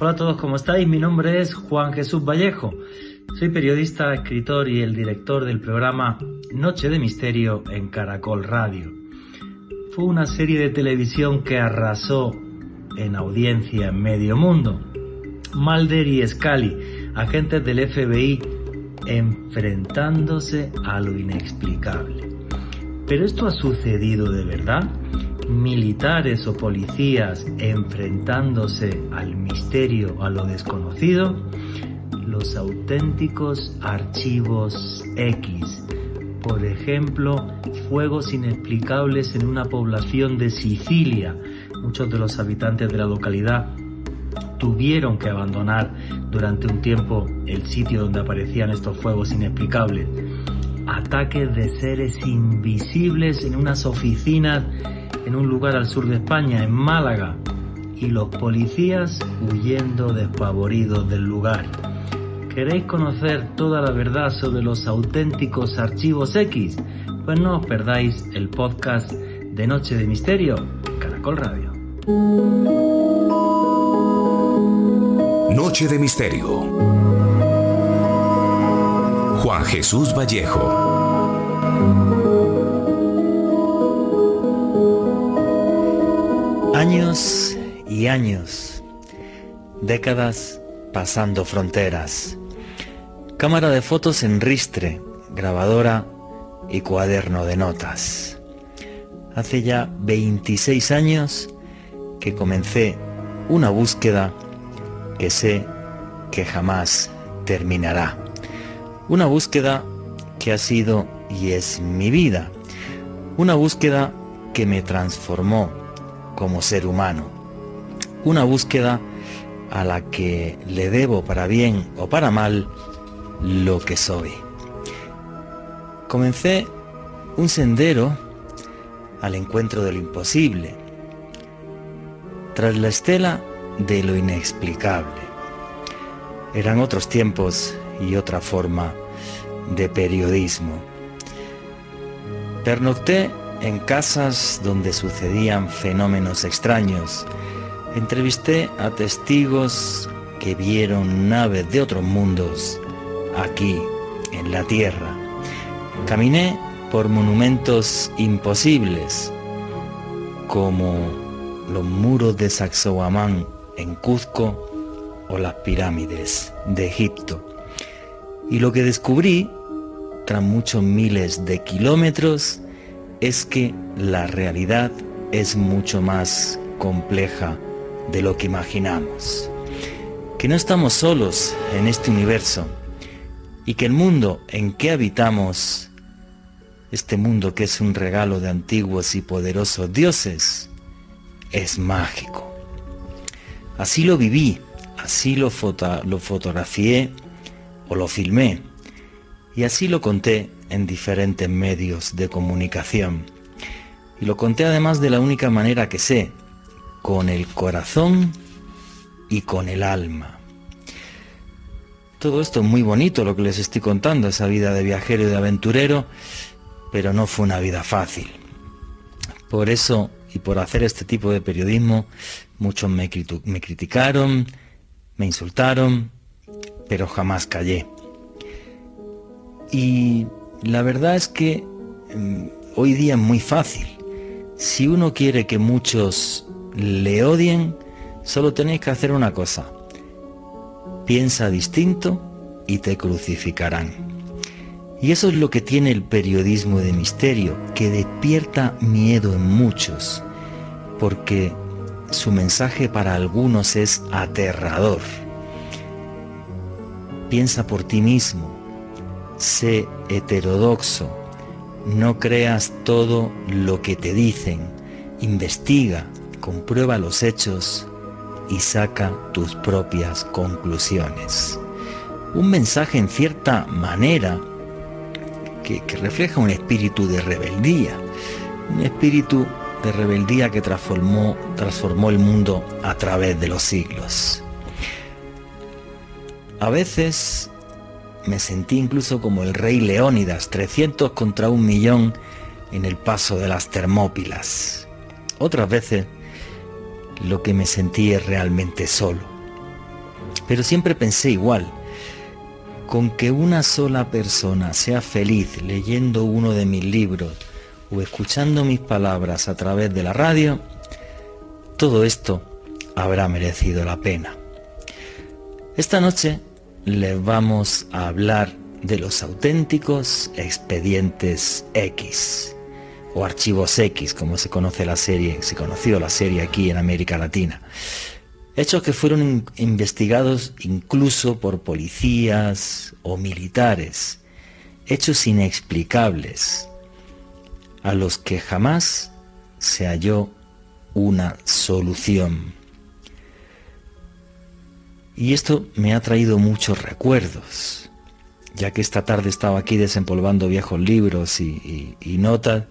Hola a todos, ¿cómo estáis? Mi nombre es Juan Jesús Vallejo. Soy periodista, escritor y el director del programa Noche de Misterio en Caracol Radio. Fue una serie de televisión que arrasó en audiencia en medio mundo. Mulder y Scully, agentes del FBI, enfrentándose a lo inexplicable. ¿Pero esto ha sucedido de verdad? militares o policías enfrentándose al misterio, a lo desconocido, los auténticos archivos X. Por ejemplo, fuegos inexplicables en una población de Sicilia. Muchos de los habitantes de la localidad tuvieron que abandonar durante un tiempo el sitio donde aparecían estos fuegos inexplicables. Ataques de seres invisibles en unas oficinas en un lugar al sur de España, en Málaga, y los policías huyendo despavoridos del lugar. ¿Queréis conocer toda la verdad sobre los auténticos archivos X? Pues no os perdáis el podcast de Noche de Misterio, Caracol Radio. Noche de Misterio. Juan Jesús Vallejo. Años y años, décadas pasando fronteras. Cámara de fotos en ristre, grabadora y cuaderno de notas. Hace ya 26 años que comencé una búsqueda que sé que jamás terminará. Una búsqueda que ha sido y es mi vida. Una búsqueda que me transformó como ser humano. Una búsqueda a la que le debo para bien o para mal lo que soy. Comencé un sendero al encuentro de lo imposible, tras la estela de lo inexplicable. Eran otros tiempos y otra forma de periodismo. Pernocté en casas donde sucedían fenómenos extraños. Entrevisté a testigos que vieron naves de otros mundos aquí, en la Tierra. Caminé por monumentos imposibles, como los muros de Sacsayhuamán en Cuzco o las pirámides de Egipto. Y lo que descubrí, tras muchos miles de kilómetros, es que la realidad es mucho más compleja de lo que imaginamos. Que no estamos solos en este universo y que el mundo en que habitamos, este mundo que es un regalo de antiguos y poderosos dioses, es mágico. Así lo viví, así lo, lo fotografié o lo filmé y así lo conté en diferentes medios de comunicación. Y lo conté además de la única manera que sé, con el corazón y con el alma. Todo esto es muy bonito lo que les estoy contando, esa vida de viajero y de aventurero, pero no fue una vida fácil. Por eso y por hacer este tipo de periodismo, muchos me, me criticaron, me insultaron, pero jamás callé. Y la verdad es que mm, hoy día es muy fácil. Si uno quiere que muchos le odien, solo tenéis que hacer una cosa. Piensa distinto y te crucificarán. Y eso es lo que tiene el periodismo de misterio, que despierta miedo en muchos, porque su mensaje para algunos es aterrador. Piensa por ti mismo, sé heterodoxo, no creas todo lo que te dicen, investiga, comprueba los hechos y saca tus propias conclusiones. Un mensaje en cierta manera que, refleja un espíritu de rebeldía, un espíritu de rebeldía que transformó, transformó el mundo a través de los siglos. A veces me sentí incluso como el rey Leónidas, 300 contra un millón en el paso de las Termópilas. Otras veces lo que me sentí es realmente solo, Pero siempre pensé igual. Con que una sola persona sea feliz leyendo uno de mis libros o escuchando mis palabras a través de la radio, todo esto habrá merecido la pena. Esta noche les vamos a hablar de los auténticos expedientes X o archivos X, como se conoce la serie, se conoció la serie aquí en América Latina. Hechos que fueron investigados incluso por policías o militares. Hechos inexplicables a los que jamás se halló una solución. Y esto me ha traído muchos recuerdos, ya que esta tarde estaba aquí desempolvando viejos libros y, notas,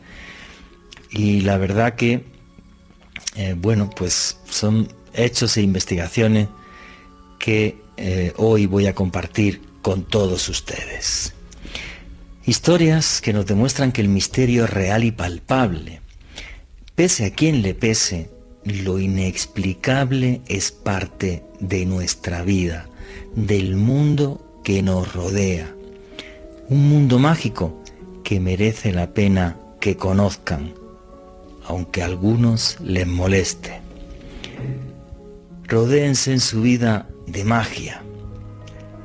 y la verdad que, eh, bueno, pues son hechos e investigaciones que eh, hoy voy a compartir con todos ustedes. Historias que nos demuestran que el misterio es real y palpable. Pese a quien le pese, lo inexplicable es parte de nuestra vida, del mundo que nos rodea. Un mundo mágico que merece la pena que conozcan, aunque a algunos les moleste. Rodéense en su vida de magia.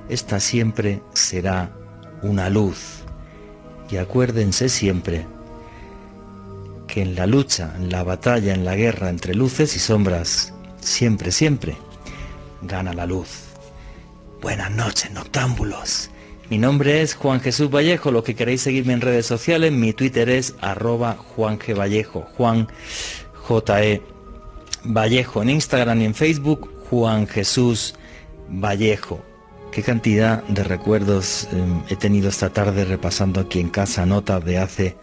Esta siempre será una luz y acuérdense siempre que en la lucha, en la batalla, en la guerra entre luces y sombras, siempre, siempre gana la luz. Buenas noches, noctámbulos. Mi nombre es Juan Jesús Vallejo. Los que queréis seguirme en redes sociales, mi Twitter es arroba Juan G. Vallejo. Juan. E. Vallejo. En Instagram y en Facebook, Juan Jesús Vallejo. Qué cantidad de recuerdos em, he tenido esta tarde repasando aquí en casa notas de hace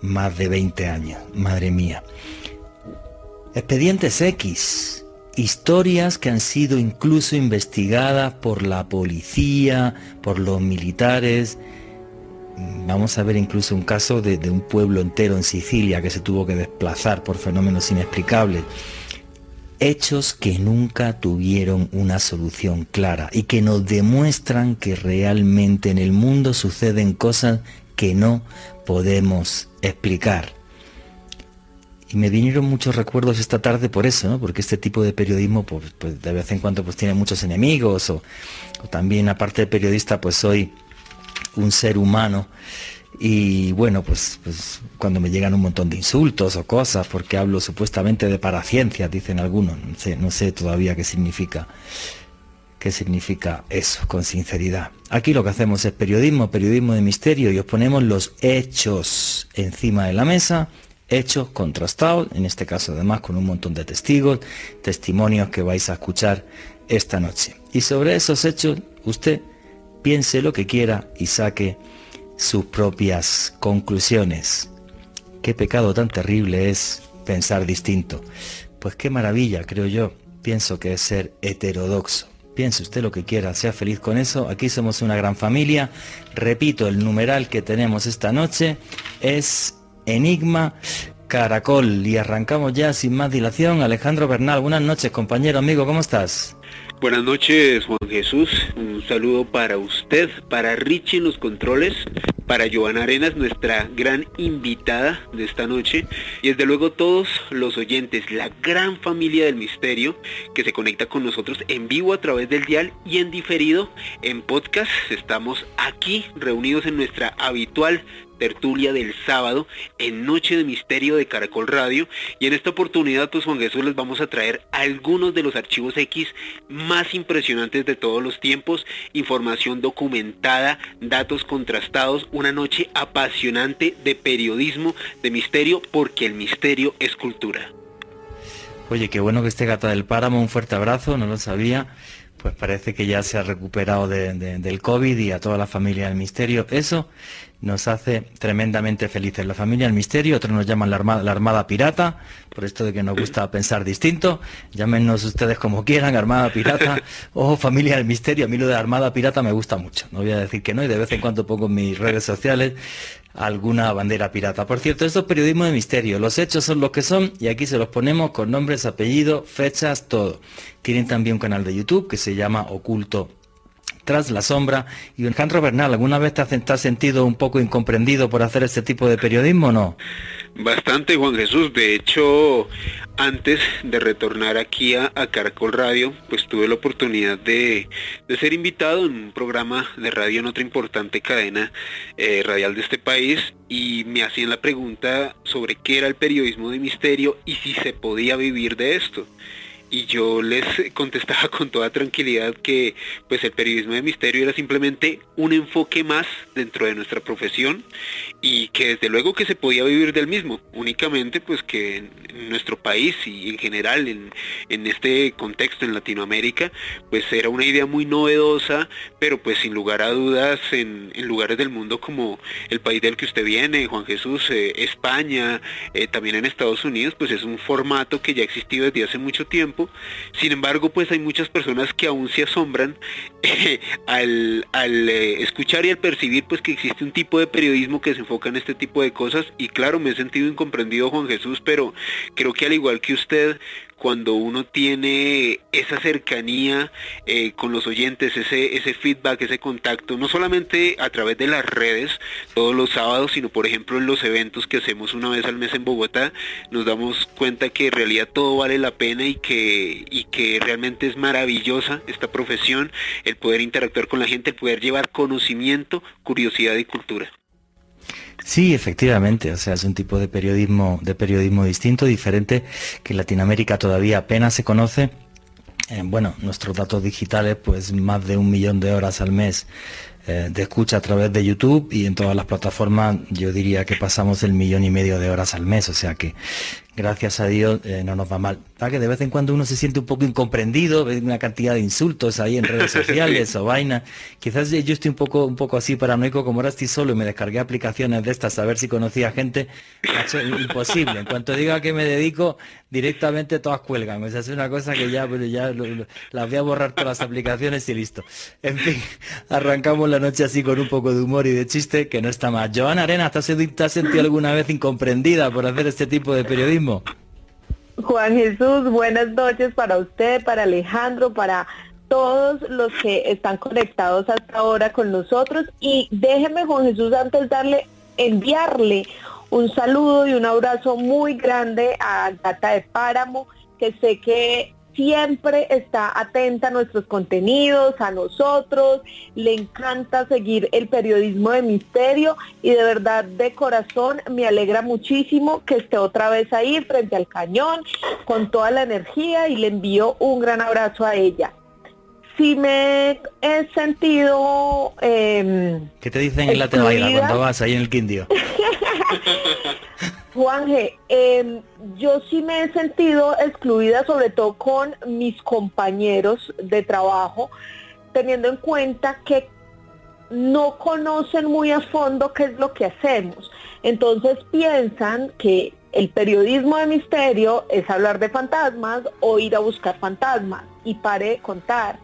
más de 20 años. Madre mía. Expedientes X. Historias que han sido incluso investigadas por la policía, por los militares. Vamos a ver incluso un caso de un pueblo entero en Sicilia que se tuvo que desplazar por fenómenos inexplicables hechos que nunca tuvieron una solución clara y que nos demuestran que realmente en el mundo suceden cosas que no podemos explicar. Y me vinieron muchos recuerdos esta tarde por eso, ¿no? porque este tipo de periodismo pues, pues de vez en cuando pues tiene muchos enemigos o, también aparte de periodista pues soy un ser humano y bueno, pues, pues cuando me llegan un montón de insultos o cosas, porque hablo supuestamente de paraciencias, dicen algunos, no sé, no sé todavía qué significa, qué significa eso, con sinceridad. Aquí lo que hacemos es periodismo, periodismo de misterio, y os ponemos los hechos encima de la mesa, hechos contrastados, en este caso además con un montón de testigos, testimonios que vais a escuchar esta noche. Y sobre esos hechos, usted piense lo que quiera y saque sus propias conclusiones. Qué pecado tan terrible es pensar distinto. Pues qué maravilla, creo yo. Pienso que es ser heterodoxo. Piense usted lo que quiera, sea feliz con eso. Aquí somos una gran familia. Repito, el numeral que tenemos esta noche es Enigma Caracol. Y arrancamos ya sin más dilación. Alejandro Bernal, buenas noches, compañero, amigo, ¿cómo estás? Buenas noches, Juan Jesús. Un saludo para usted, para Richie en los controles, para Joana Arenas, nuestra gran invitada de esta noche, y desde luego todos los oyentes, la gran familia del misterio que se conecta con nosotros en vivo a través del dial y en diferido en podcast. Estamos aquí reunidos en nuestra habitual tertulia del sábado en Noche de Misterio de Caracol Radio. Y en esta oportunidad pues Juan Jesús les vamos a traer algunos de los archivos X más impresionantes de todos los tiempos, información documentada, datos contrastados, una noche apasionante de periodismo, de misterio, porque el misterio es cultura. Oye, qué bueno que esté Gata del Páramo, un fuerte abrazo, no lo sabía pues parece que ya se ha recuperado del COVID y a toda la familia del misterio. Eso nos hace tremendamente felices. La familia del misterio, otros nos llaman la armada, la armada pirata, por esto de que nos gusta pensar distinto. Llámenos ustedes como quieran, armada pirata o familia del misterio. A mí lo de armada pirata me gusta mucho. No voy a decir que no y de vez en cuando pongo en mis redes sociales alguna bandera pirata. Por cierto, esto es periodismo de misterio. Los hechos son los que son y aquí se los ponemos con nombres, apellidos, fechas, todo. Tienen también un canal de YouTube que se llama Oculto tras la sombra. Y Alejandro Bernal, ¿alguna vez te has sentido un poco incomprendido por hacer este tipo de periodismo o no? Bastante, Juan Jesús. De hecho, antes de retornar aquí a, Caracol Radio, pues tuve la oportunidad de, ser invitado en un programa de radio en otra importante cadena eh, radial de este país y me hacían la pregunta sobre qué era el periodismo de misterio y si se podía vivir de esto y yo les contestaba con toda tranquilidad que pues el periodismo de misterio era simplemente un enfoque más dentro de nuestra profesión y que desde luego que se podía vivir del mismo, únicamente pues que en nuestro país y en general en, este contexto en Latinoamérica pues era una idea muy novedosa, pero pues sin lugar a dudas en, lugares del mundo como el país del que usted viene, Juan Jesús, eh, España, eh, también en Estados Unidos, pues es un formato que ya ha existido desde hace mucho tiempo sin embargo, pues hay muchas personas que aún se asombran eh, al, eh, escuchar y al percibir pues que existe un tipo de periodismo que se enfoca en este tipo de cosas. Y claro, me he sentido incomprendido Juan Jesús, pero creo que al igual que usted, cuando uno tiene esa cercanía eh, con los oyentes, ese, ese feedback, ese contacto, no solamente a través de las redes todos los sábados, sino por ejemplo en los eventos que hacemos una vez al mes en Bogotá, nos damos cuenta que en realidad todo vale la pena y que, y que realmente es maravillosa esta profesión, el poder interactuar con la gente, el poder llevar conocimiento, curiosidad y cultura. Sí, efectivamente, o sea, es un tipo de periodismo, de periodismo distinto, diferente, que en Latinoamérica todavía apenas se conoce. Eh, bueno, nuestros datos digitales, pues más de un millón de horas al mes eh, de escucha a través de YouTube y en todas las plataformas yo diría que pasamos el millón y medio de horas al mes, o sea que gracias a Dios eh, no nos va mal. Que de vez en cuando uno se siente un poco incomprendido, ve una cantidad de insultos ahí en redes sociales o vaina. Quizás yo estoy un poco, un poco así paranoico, como ahora estoy solo y me descargué aplicaciones de estas a ver si conocía gente. imposible. En cuanto diga que me dedico, directamente todas cuelgan. O sea, es una cosa que ya, ya las voy a borrar todas las aplicaciones y listo. En fin, arrancamos la noche así con un poco de humor y de chiste, que no está mal. Joana Arena, ¿te has sentido alguna vez incomprendida por hacer este tipo de periodismo? Juan Jesús, buenas noches para usted, para Alejandro, para todos los que están conectados hasta ahora con nosotros. Y déjeme, Juan Jesús, antes darle, enviarle un saludo y un abrazo muy grande a Gata de Páramo, que sé que siempre está atenta a nuestros contenidos, a nosotros, le encanta seguir el periodismo de misterio y de verdad de corazón me alegra muchísimo que esté otra vez ahí frente al cañón con toda la energía y le envío un gran abrazo a ella. Si me he sentido... Eh, ¿Qué te dicen en la baila cuando vas ahí en el Quindio? Juanje, em, yo sí me he sentido excluida, sobre todo con mis compañeros de trabajo, teniendo en cuenta que no conocen muy a fondo qué es lo que hacemos. Entonces piensan que el periodismo de misterio es hablar de fantasmas o ir a buscar fantasmas y pare de contar.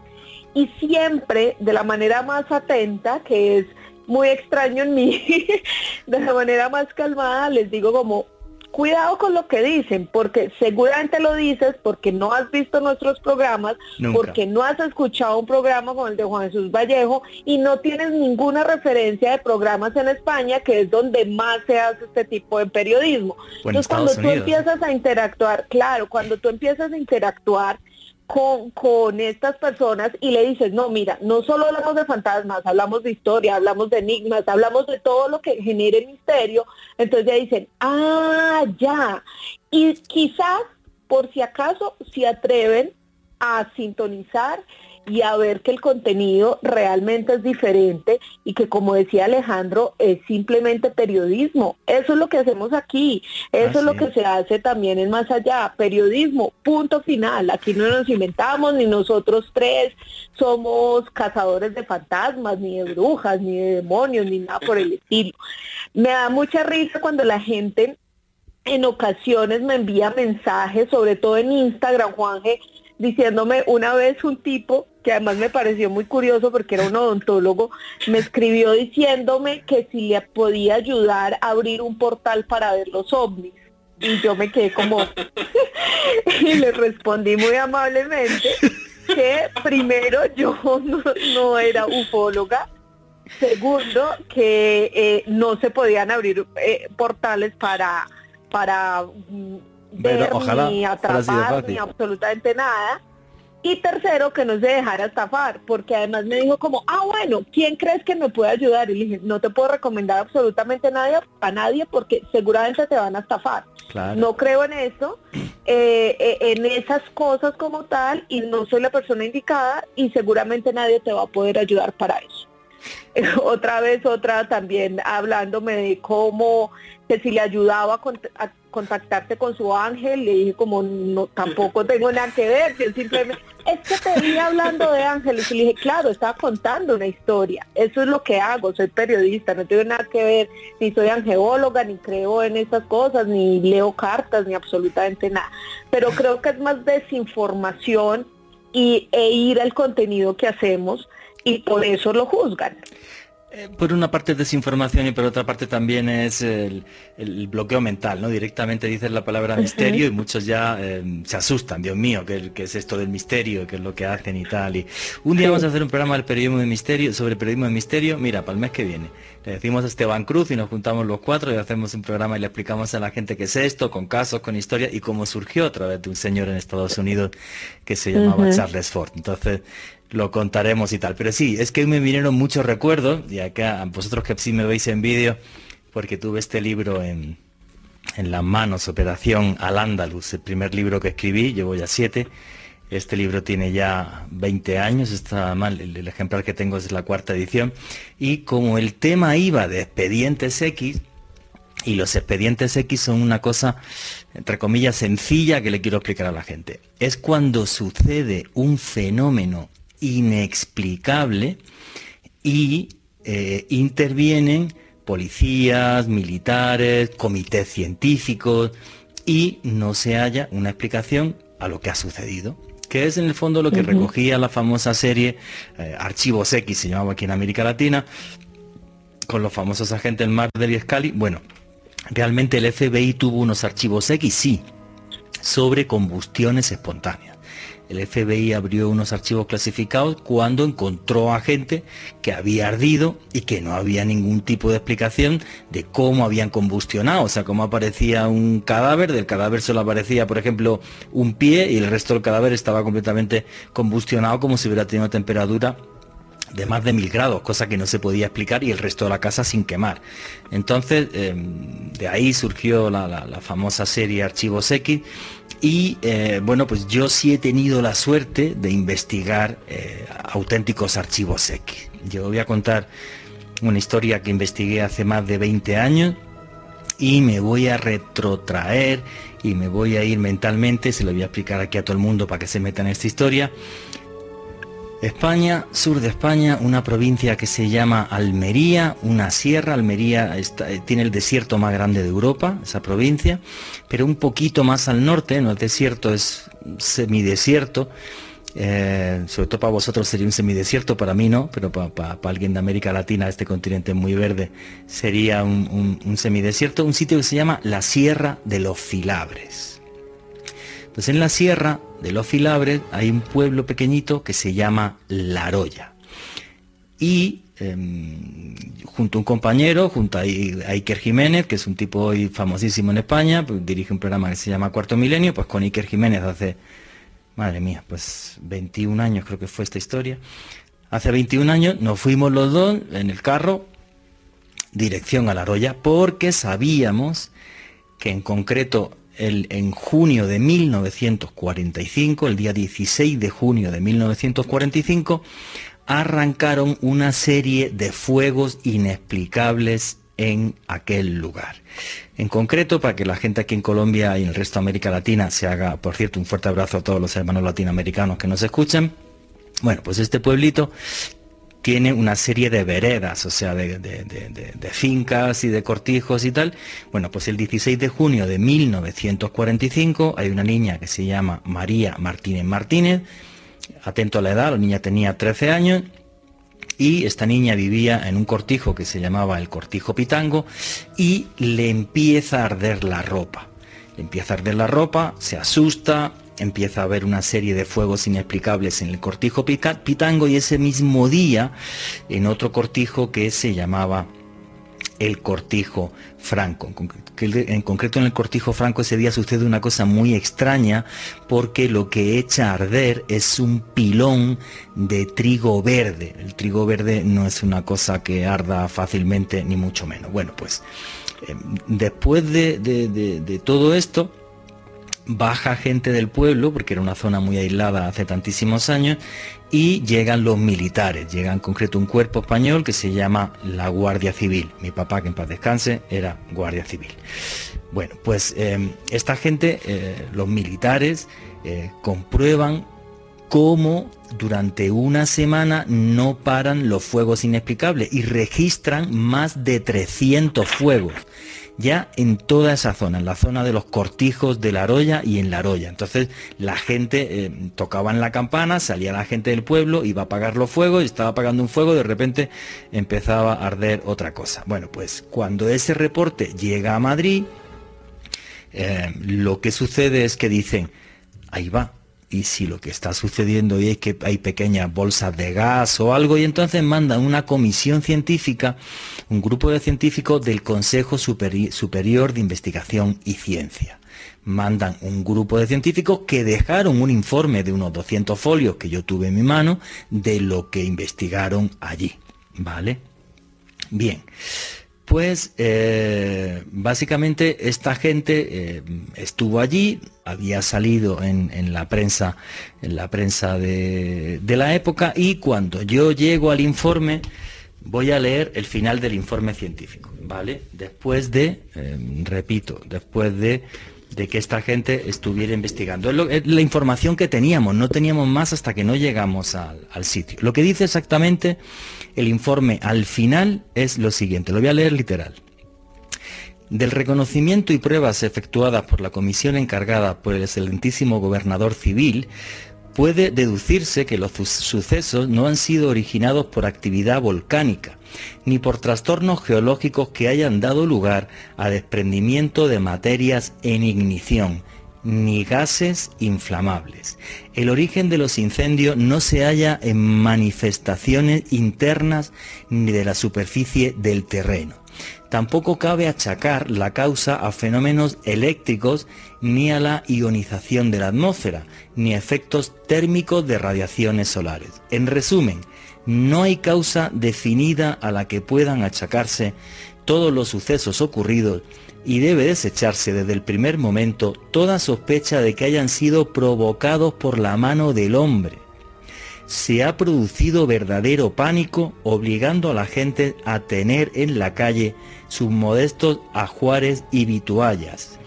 Y siempre de la manera más atenta, que es muy extraño en mí, de la manera más calmada, les digo como, cuidado con lo que dicen, porque seguramente lo dices porque no has visto nuestros programas, porque no has escuchado un programa como el de Juan Jesús Vallejo y no tienes ninguna referencia de programas en España, que es donde más se hace este tipo de periodismo. Entonces, cuando tú empiezas a interactuar, claro, cuando tú empiezas a interactuar con, con estas personas y le dices, no, mira, no solo hablamos de fantasmas, hablamos de historia, hablamos de enigmas, hablamos de todo lo que genere misterio, entonces ya dicen, ah, ya. Y quizás, por si acaso, se atreven a sintonizar y a ver que el contenido realmente es diferente y que como decía Alejandro, es simplemente periodismo. Eso es lo que hacemos aquí, eso es lo que se hace también en Más Allá, periodismo, punto final. Aquí no nos inventamos, ni nosotros tres somos cazadores de fantasmas, ni de brujas, ni de demonios, ni nada por el estilo. Me da mucha risa cuando la gente en ocasiones me envía mensajes, sobre todo en Instagram, Juanje, diciéndome una vez un tipo que además me pareció muy curioso porque era un odontólogo, me escribió diciéndome que si le podía ayudar a abrir un portal para ver los ovnis. Y yo me quedé como, y le respondí muy amablemente que primero yo no, era ufóloga, segundo que eh, no se podían abrir eh, portales para, para mm, ver ni atrapar ni absolutamente nada. Y tercero, que no se dejara estafar, porque además me dijo como, ah, bueno, ¿quién crees que me puede ayudar? Y le dije, no te puedo recomendar absolutamente a nadie, a nadie porque seguramente te van a estafar. No creo en eso, eh, eh, en esas cosas como tal, y no soy la persona indicada y seguramente nadie te va a poder ayudar para eso. otra vez, otra también hablándome de cómo que si le ayudaba a, contactarte con su ángel, le dije como no tampoco tengo nada que ver, que simplemente es que te vi hablando de ángeles y le dije, claro, estaba contando una historia, eso es lo que hago, soy periodista, no tengo nada que ver, ni soy angeóloga, ni creo en esas cosas, ni leo cartas, ni absolutamente nada. Pero creo que es más desinformación y, e ir al contenido que hacemos y por eso lo juzgan. Eh, por una parte es desinformación y por otra parte también es el, bloqueo mental, ¿no? Directamente dices la palabra misterio y muchos ya eh, se asustan, Dios mío, ¿qué, es esto del misterio? ¿Qué es lo que hacen y tal? Y un día vamos a hacer un programa del periodismo de misterio, sobre periodismo de misterio, mira, para el mes que viene. Le decimos a Esteban Cruz y nos juntamos los cuatro y hacemos un programa y le explicamos a la gente qué es esto, con casos, con historia y cómo surgió a través de un señor en Estados Unidos que se llamaba Charles Ford. Entonces, lo contaremos y tal. Pero sí, es que me vinieron muchos recuerdos, y acá vosotros que sí me veis en vídeo, porque tuve este libro en, en las manos, Operación Al Andalus, el primer libro que escribí, llevo ya siete. Este libro tiene ya 20 años, está mal, el, ejemplar que tengo es la cuarta edición. Y como el tema iba de expedientes X, y los expedientes X son una cosa, entre comillas, sencilla que le quiero explicar a la gente. Es cuando sucede un fenómeno inexplicable y eh, intervienen policías, militares, comités científicos y no se haya una explicación a lo que ha sucedido que es en el fondo lo que recogía la famosa serie eh, Archivos X, se llamaba aquí en América Latina, con los famosos agentes Mar y Scully. Bueno, realmente el FBI tuvo unos archivos X, sí, sobre combustiones espontáneas el FBI abrió unos archivos clasificados cuando encontró a gente que había ardido y que no había ningún tipo de explicación de cómo habían combustionado, o sea, cómo aparecía un cadáver, del cadáver solo aparecía, por ejemplo, un pie y el resto del cadáver estaba completamente combustionado como si hubiera tenido temperatura de más de mil grados, cosa que no se podía explicar y el resto de la casa sin quemar. Entonces, em, de ahí surgió la, la famosa serie Archivos X y eh, bueno, pues yo sí he tenido la suerte de investigar eh, auténticos archivos X. Yo voy a contar una historia que investigué hace más de 20 años y me voy a retrotraer y me voy a ir mentalmente, se lo voy a explicar aquí a todo el mundo para que se meta en esta historia, España, sur de España, una provincia que se llama Almería, una sierra. Almería eh, tiene el desierto más grande de Europa, esa provincia, pero un poquito más al norte, no es desierto, es semidesierto. Eh, sobre todo para vosotros sería un semidesierto, para mí no, pero para, alguien de América Latina, este continente muy verde, sería un, un semidesierto. Un sitio que se llama la Sierra de los Filabres. Pues en la sierra de los Filabres hay un pueblo pequeñito que se llama Laroya. Y em, junto a un compañero, junto a Iker Jiménez, que es un tipo hoy famosísimo en España, pues dirige un programa que se llama Cuarto Milenio, pues con Iker Jiménez hace, madre mía, pues 21 años creo que fue esta historia. Hace 21 años nos fuimos los dos en el carro, dirección a La Roya, porque sabíamos que en concreto en junio de 1945, el día 16 de junio de 1945, arrancaron una serie de fuegos inexplicables en aquel lugar. En concreto, para que la gente aquí en Colombia y en el resto de América Latina se haga, por cierto, un fuerte abrazo a todos los hermanos latinoamericanos que nos escuchan. Bueno, pues este pueblito tiene una serie de veredas, o sea, de, fincas y de cortijos y tal. Bueno, pues el 16 de junio de 1945 hay una niña que se llama María Martínez Martínez, atento a la edad, la niña tenía 13 años y esta niña vivía en un cortijo que se llamaba el cortijo pitango y le empieza a arder la ropa. Le empieza a arder la ropa, se asusta, empieza a haber una serie de fuegos inexplicables en el cortijo pitango y ese mismo día en otro cortijo que se llamaba el cortijo franco. En concreto en el cortijo franco ese día sucede una cosa muy extraña porque lo que echa a arder es un pilón de trigo verde. El trigo verde no es una cosa que arda fácilmente ni mucho menos. Bueno, pues eh, después de todo esto, baja gente del pueblo, porque era una zona muy aislada hace tantísimos años, y llegan los militares, llega en concreto un cuerpo español que se llama la Guardia Civil. Mi papá, que en paz descanse, era Guardia Civil. Bueno, pues em, esta gente, eh, los militares, eh, comprueban cómo durante una semana no paran los fuegos inexplicables y registran más de 300 fuegos ya en toda esa zona, en la zona de los cortijos de la Aroya y en la Aroya. Entonces la gente eh, tocaba en la campana, salía la gente del pueblo, iba a apagar los fuegos y estaba apagando un fuego, de repente empezaba a arder otra cosa. Bueno, pues cuando ese reporte llega a Madrid, eh, lo que sucede es que dicen, ahí va, y si lo que está sucediendo es que hay pequeñas bolsas de gas o algo, y entonces mandan una comisión científica, un grupo de científicos del Consejo Superior de Investigación y Ciencia. Mandan un grupo de científicos que dejaron un informe de unos 200 folios que yo tuve en mi mano de lo que investigaron allí. ¿Vale? Bien. Pues eh, básicamente esta gente eh, estuvo allí, había salido en, la prensa, en la prensa de, la época y cuando yo llego al informe voy a leer el final del informe científico, ¿vale? Después de, eh, repito, después de que esta gente estuviera investigando. Es, la información que teníamos, no teníamos más hasta que no llegamos al, sitio. Lo que dice exactamente el informe al final es lo siguiente, lo voy a leer literal. Del reconocimiento y pruebas efectuadas por la comisión encargada por el excelentísimo gobernador civil, puede deducirse que los sucesos no han sido originados por actividad volcánica, ni por trastornos geológicos que hayan dado lugar a desprendimiento de materias en ignición, ni gases inflamables. El origen de los incendios no se halla en manifestaciones internas ni de la superficie del terreno. Tampoco cabe achacar la causa a fenómenos eléctricos ni a la ionización de la atmósfera, ni a efectos térmicos de radiaciones solares. En resumen, no hay causa definida a la que puedan achacarse todos los sucesos ocurridos y debe desecharse desde el primer momento toda sospecha de que hayan sido provocados por la mano del hombre. Se ha producido verdadero pánico obligando a la gente a tener en la calle sus modestos ajuares y vituallas.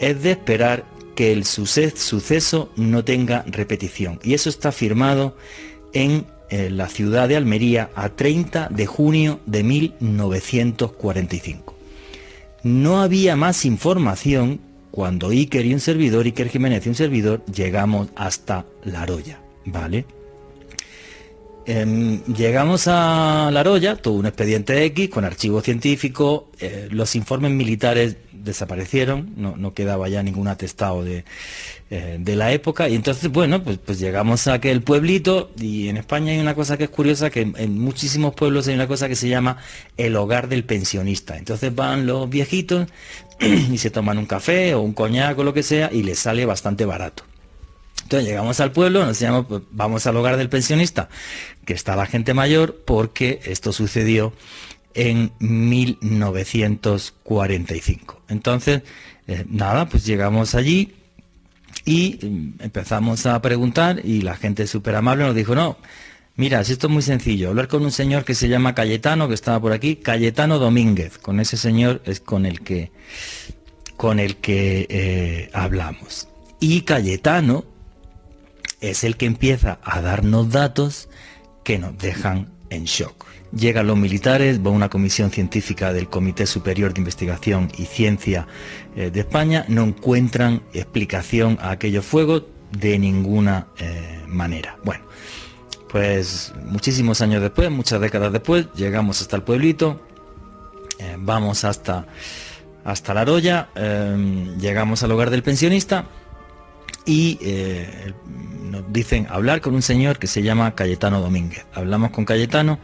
Es de esperar que el suceso no tenga repetición. Y eso está firmado en en la ciudad de Almería a 30 de junio de 1945. No había más información cuando Iker y un servidor, Iker Jiménez y un servidor, llegamos hasta La Roya, ¿vale? Em, llegamos a La Roya, todo un expediente X con archivo científico, eh, los informes militares desaparecieron, no, quedaba ya ningún atestado de, eh, de, la época y entonces bueno, pues, pues llegamos a aquel pueblito y en España hay una cosa que es curiosa, que en, muchísimos pueblos hay una cosa que se llama el hogar del pensionista. Entonces van los viejitos y se toman un café o un coñac o lo que sea y les sale bastante barato. Entonces llegamos al pueblo, nos llamamos, pues, vamos al hogar del pensionista, que está la gente mayor, porque esto sucedió en 1945. Entonces, eh, nada, pues llegamos allí y mm, empezamos a preguntar y la gente súper amable nos dijo, no, mira, esto es muy sencillo, hablar con un señor que se llama Cayetano, que estaba por aquí, Cayetano Domínguez, con ese señor es con el que, con el que eh, hablamos. Y Cayetano es el que empieza a darnos datos que nos dejan en shock. Llegan los militares, va una comisión científica del Comité Superior de Investigación y Ciencia eh, de España, no encuentran explicación a aquellos fuegos, de ninguna eh, manera. Bueno, pues muchísimos años después, muchas décadas después, llegamos hasta el pueblito, eh, vamos hasta, hasta la Roya, llegamos al hogar del pensionista y nos dicen hablar con un señor que se llama Cayetano Domínguez. Hablamos con Cayetano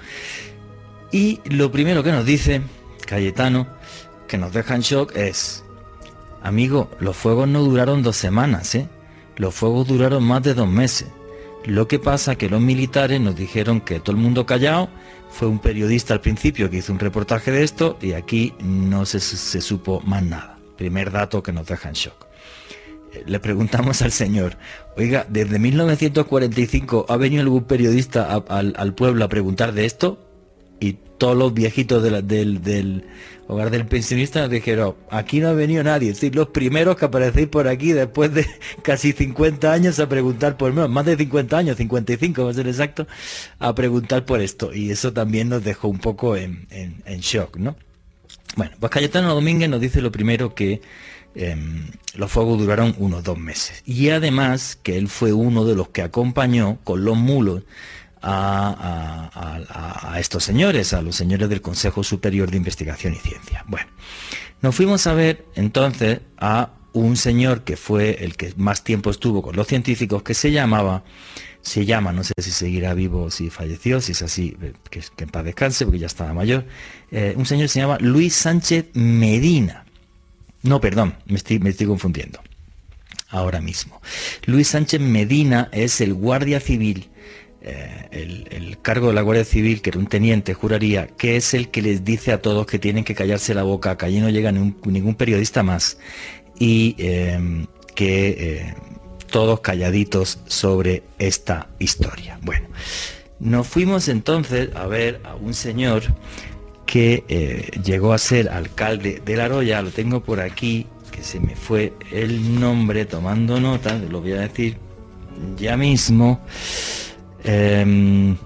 y lo primero que nos dice Cayetano, que nos deja en shock, es, amigo, los fuegos no duraron dos semanas, ¿eh? Los fuegos duraron más de dos meses. Lo que pasa que los militares nos dijeron que todo el mundo callado, fue un periodista al principio que hizo un reportaje de esto y aquí no se, supo más nada. Primer dato que nos deja en shock le preguntamos al señor, oiga, ¿desde 1945 ha venido algún periodista al, pueblo a preguntar de esto? Y todos los viejitos del, hogar del pensionista nos dijeron, aquí no ha venido nadie, decir, los primeros que aparecéis por aquí después de casi 50 años a preguntar por, más de 50 años, 55 va a ser exacto, a preguntar por esto. Y eso también nos dejó un poco en, en shock, ¿no? Bueno, pues Cayetano Domínguez nos dice lo primero que Em, los fuegos duraron unos dos meses. Y además que él fue uno de los que acompañó con los mulos a, estos señores, a los señores del Consejo Superior de Investigación y Ciencia. Bueno, nos fuimos a ver entonces a un señor que fue el que más tiempo estuvo con los científicos, que se llamaba, se llama, no sé si seguirá vivo o si falleció, si es así, eh, que, en paz descanse, porque ya estaba mayor, eh, un señor se llama Luis Sánchez Medina. No, perdón, me estoy, me estoy confundiendo. Ahora mismo. Luis Sánchez Medina es el guardia civil, eh, el, cargo de la Guardia Civil, que era un teniente, juraría, que es el que les dice a todos que tienen que callarse la boca, que allí no llega ningún, periodista más, y eh, que eh, todos calladitos sobre esta historia. Bueno, nos fuimos entonces a ver a un señor que eh, llegó a ser alcalde de La Roya, lo tengo por aquí, que se me fue el nombre tomando nota, lo voy a decir ya mismo. Em,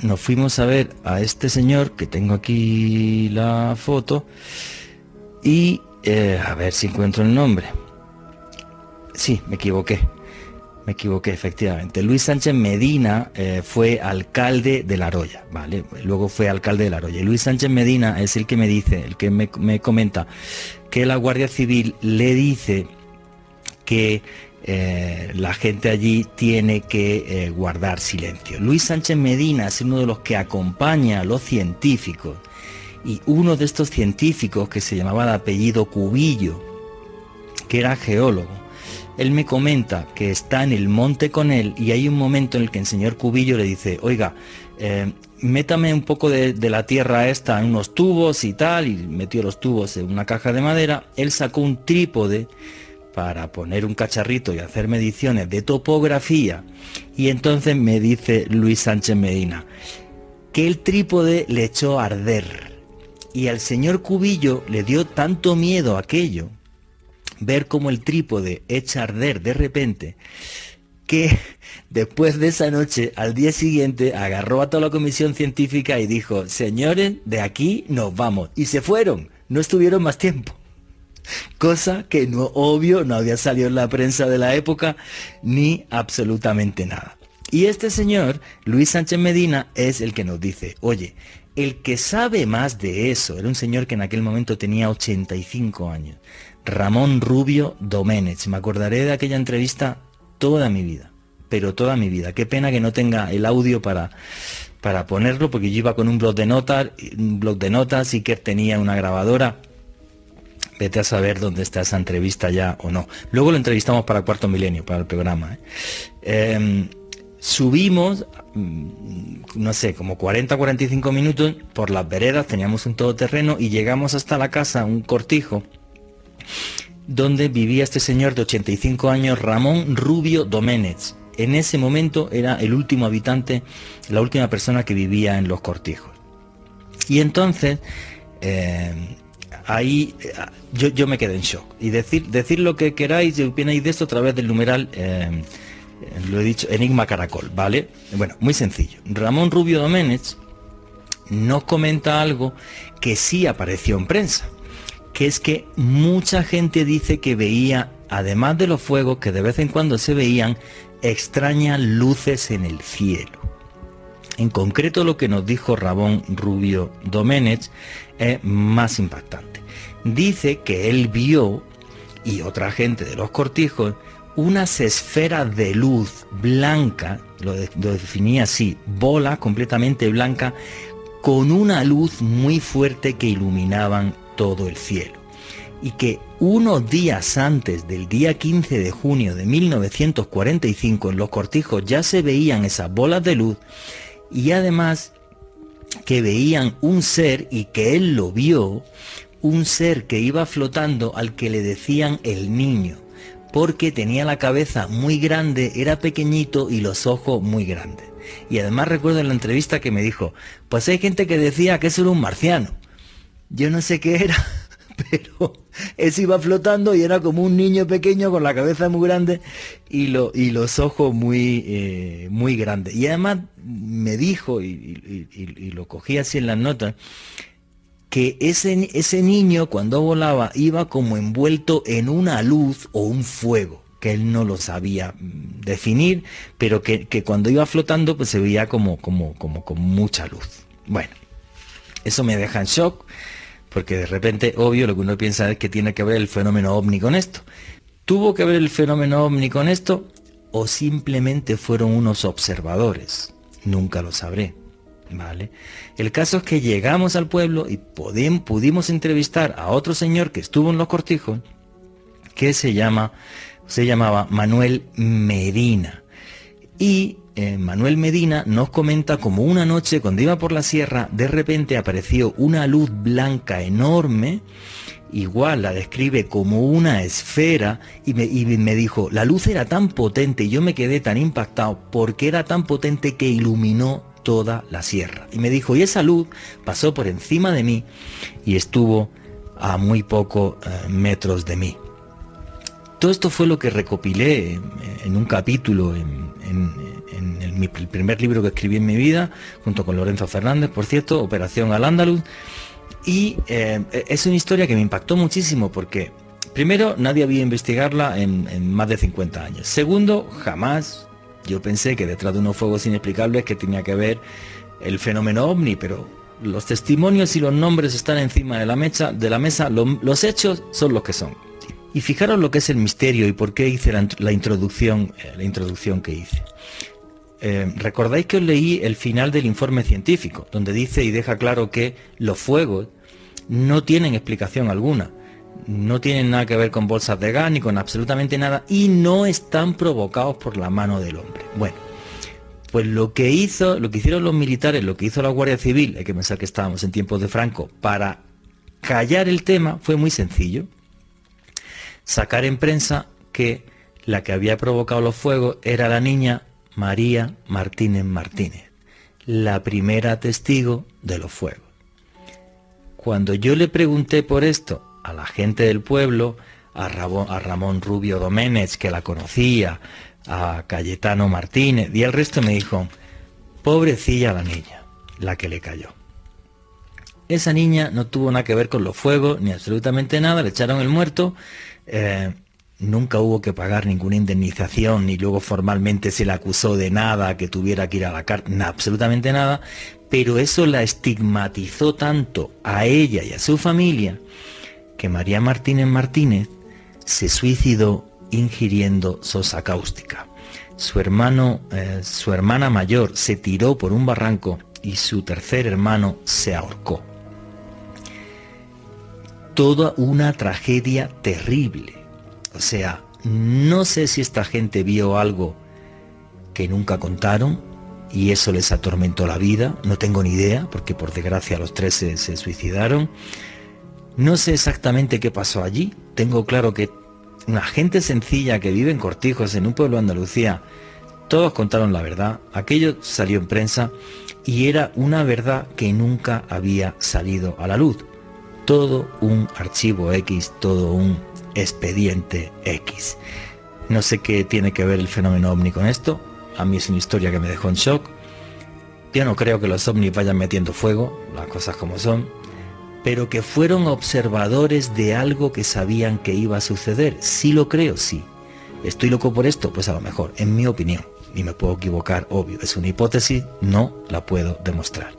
nos fuimos a ver a este señor, que tengo aquí la foto, y eh, a ver si encuentro el nombre. Sí, me equivoqué. Me equivoqué, efectivamente. Luis Sánchez Medina eh, fue alcalde de La Roya, ¿vale? Luego fue alcalde de La Roya. Y Luis Sánchez Medina es el que me dice, el que me, comenta que la Guardia Civil le dice que eh, la gente allí tiene que eh, guardar silencio. Luis Sánchez Medina es uno de los que acompaña a los científicos y uno de estos científicos que se llamaba de apellido Cubillo, que era geólogo, él me comenta que está en el monte con él y hay un momento en el que el señor Cubillo le dice, oiga, eh, métame un poco de, la tierra esta en unos tubos y tal, y metió los tubos en una caja de madera, él sacó un trípode para poner un cacharrito y hacer mediciones de topografía, y entonces me dice Luis Sánchez Medina, que el trípode le echó a arder, y al señor Cubillo le dio tanto miedo aquello, ver cómo el trípode echa arder de repente, que después de esa noche, al día siguiente, agarró a toda la comisión científica y dijo, señores, de aquí nos vamos. Y se fueron, no estuvieron más tiempo. Cosa que no, obvio, no había salido en la prensa de la época, ni absolutamente nada. Y este señor, Luis Sánchez Medina, es el que nos dice, oye, el que sabe más de eso, era un señor que en aquel momento tenía 85 años, Ramón Rubio Doménez. Me acordaré de aquella entrevista toda mi vida, pero toda mi vida. Qué pena que no tenga el audio para, para ponerlo, porque yo iba con un blog de notas, un blog de notas y que tenía una grabadora. Vete a saber dónde está esa entrevista ya o no. Luego lo entrevistamos para Cuarto Milenio, para el programa. ¿eh? Em, subimos, mm, no sé, como 40-45 minutos por las veredas, teníamos un todoterreno y llegamos hasta la casa, un cortijo, donde vivía este señor de 85 años, Ramón Rubio Doménez. En ese momento era el último habitante, la última persona que vivía en los cortijos. Y entonces, eh, ahí eh, yo, me quedé en shock. Y decir, decir lo que queráis y opináis de esto a través del numeral, eh, lo he dicho, Enigma Caracol, ¿vale? Bueno, muy sencillo. Ramón Rubio Doménez nos comenta algo que sí apareció en prensa que es que mucha gente dice que veía además de los fuegos que de vez en cuando se veían extrañas luces en el cielo. En concreto lo que nos dijo Rabón Rubio Domenech es más impactante. Dice que él vio, y otra gente de los cortijos, unas esferas de luz blanca, lo, definía así, bola completamente blanca, con una luz muy fuerte que iluminaban todo el cielo. Y que unos días antes del día 15 de junio de 1945 en los cortijos ya se veían esas bolas de luz y además que veían un ser y que él lo vio, un ser que iba flotando al que le decían el niño, porque tenía la cabeza muy grande, era pequeñito y los ojos muy grandes. Y además recuerdo en la entrevista que me dijo, pues hay gente que decía que eso era un marciano. Yo no sé qué era, pero ese iba flotando y era como un niño pequeño con la cabeza muy grande y, lo, y los ojos muy, eh, muy grandes. Y además me dijo, y, y, lo cogí así en las notas, que ese, ese niño cuando volaba iba como envuelto en una luz o un fuego que él no lo sabía mm, definir, pero que, que, cuando iba flotando pues se veía como, como, como con mucha luz. Bueno, eso me deja en shock porque de repente, obvio, lo que uno piensa es que tiene que ver el fenómeno ovni con esto. ¿Tuvo que ver el fenómeno ovni con esto? ¿O simplemente fueron unos observadores? Nunca lo sabré. El caso es que llegamos al pueblo y pudimos entrevistar a otro señor que estuvo en los cortijos, que se llama, se llamaba Manuel Medina. Y eh, Manuel Medina nos comenta como una noche cuando iba por la sierra, de repente apareció una luz blanca enorme, igual la describe como una esfera, y me, y me dijo, la luz era tan potente y yo me quedé tan impactado porque era tan potente que iluminó toda la sierra. Y me dijo, y esa luz pasó por encima de mí y estuvo a muy pocos eh, metros de mí. Todo esto fue lo que recopilé en, un capítulo en, el, primer libro que escribí en mi vida, junto con Lorenzo Fernández, por cierto, Operación al Andaluz. Y eh, es una historia que me impactó muchísimo porque, primero, nadie había investigarla en, en más de 50 años. Segundo, jamás yo pensé que detrás de unos fuegos inexplicables que tenía que ver el fenómeno ovni, pero los testimonios y los nombres están encima de la, mecha, de la mesa, los hechos son los que son. Y fijaros lo que es el misterio y por qué hice la, introducción, eh, la introducción que hice. Eh, Recordáis que os leí el final del informe científico, donde dice y deja claro que los fuegos no tienen explicación alguna, no tienen nada que ver con bolsas de gas ni con absolutamente nada y no están provocados por la mano del hombre. Bueno, pues lo que hizo, lo que hicieron los militares, lo que hizo la Guardia Civil, hay que pensar que estábamos en tiempos de Franco, para callar el tema fue muy sencillo sacar en prensa que la que había provocado los fuegos era la niña María Martínez Martínez, la primera testigo de los fuegos. Cuando yo le pregunté por esto a la gente del pueblo, a Ramón, Rubio Doménez, que la conocía, a Cayetano Martínez, y el resto me dijo, pobrecilla la niña, la que le cayó. Esa niña no tuvo nada que ver con los fuegos, ni absolutamente nada, le echaron el muerto eh, nunca hubo que pagar ninguna indemnización, ni luego formalmente se le acusó de nada, que tuviera que ir a la cárcel, absolutamente nada, pero eso la estigmatizó tanto a ella y a su familia, que María Martínez Martínez se suicidó ingiriendo sosa cáustica. Su hermano, eh, su hermana mayor se tiró por un barranco y su tercer hermano se ahorcó toda una tragedia terrible. O sea, no sé si esta gente vio algo que nunca contaron y eso les atormentó la vida, no tengo ni idea, porque por desgracia los tres se, suicidaron. No sé exactamente qué pasó allí, tengo claro que una gente sencilla que vive en Cortijos, en un pueblo de Andalucía, todos contaron la verdad, aquello salió en prensa y era una verdad que nunca había salido a la luz todo un archivo X, todo un expediente X. No sé qué tiene que ver el fenómeno ovni con esto. A mí es una historia que me dejó en shock. Yo no creo que los ovnis vayan metiendo fuego, las cosas como son. Pero que fueron observadores de algo que sabían que iba a suceder. Sí lo creo, sí. ¿Estoy loco por esto? Pues a lo mejor, en mi opinión, y me puedo equivocar, obvio, es una hipótesis, no la puedo demostrar.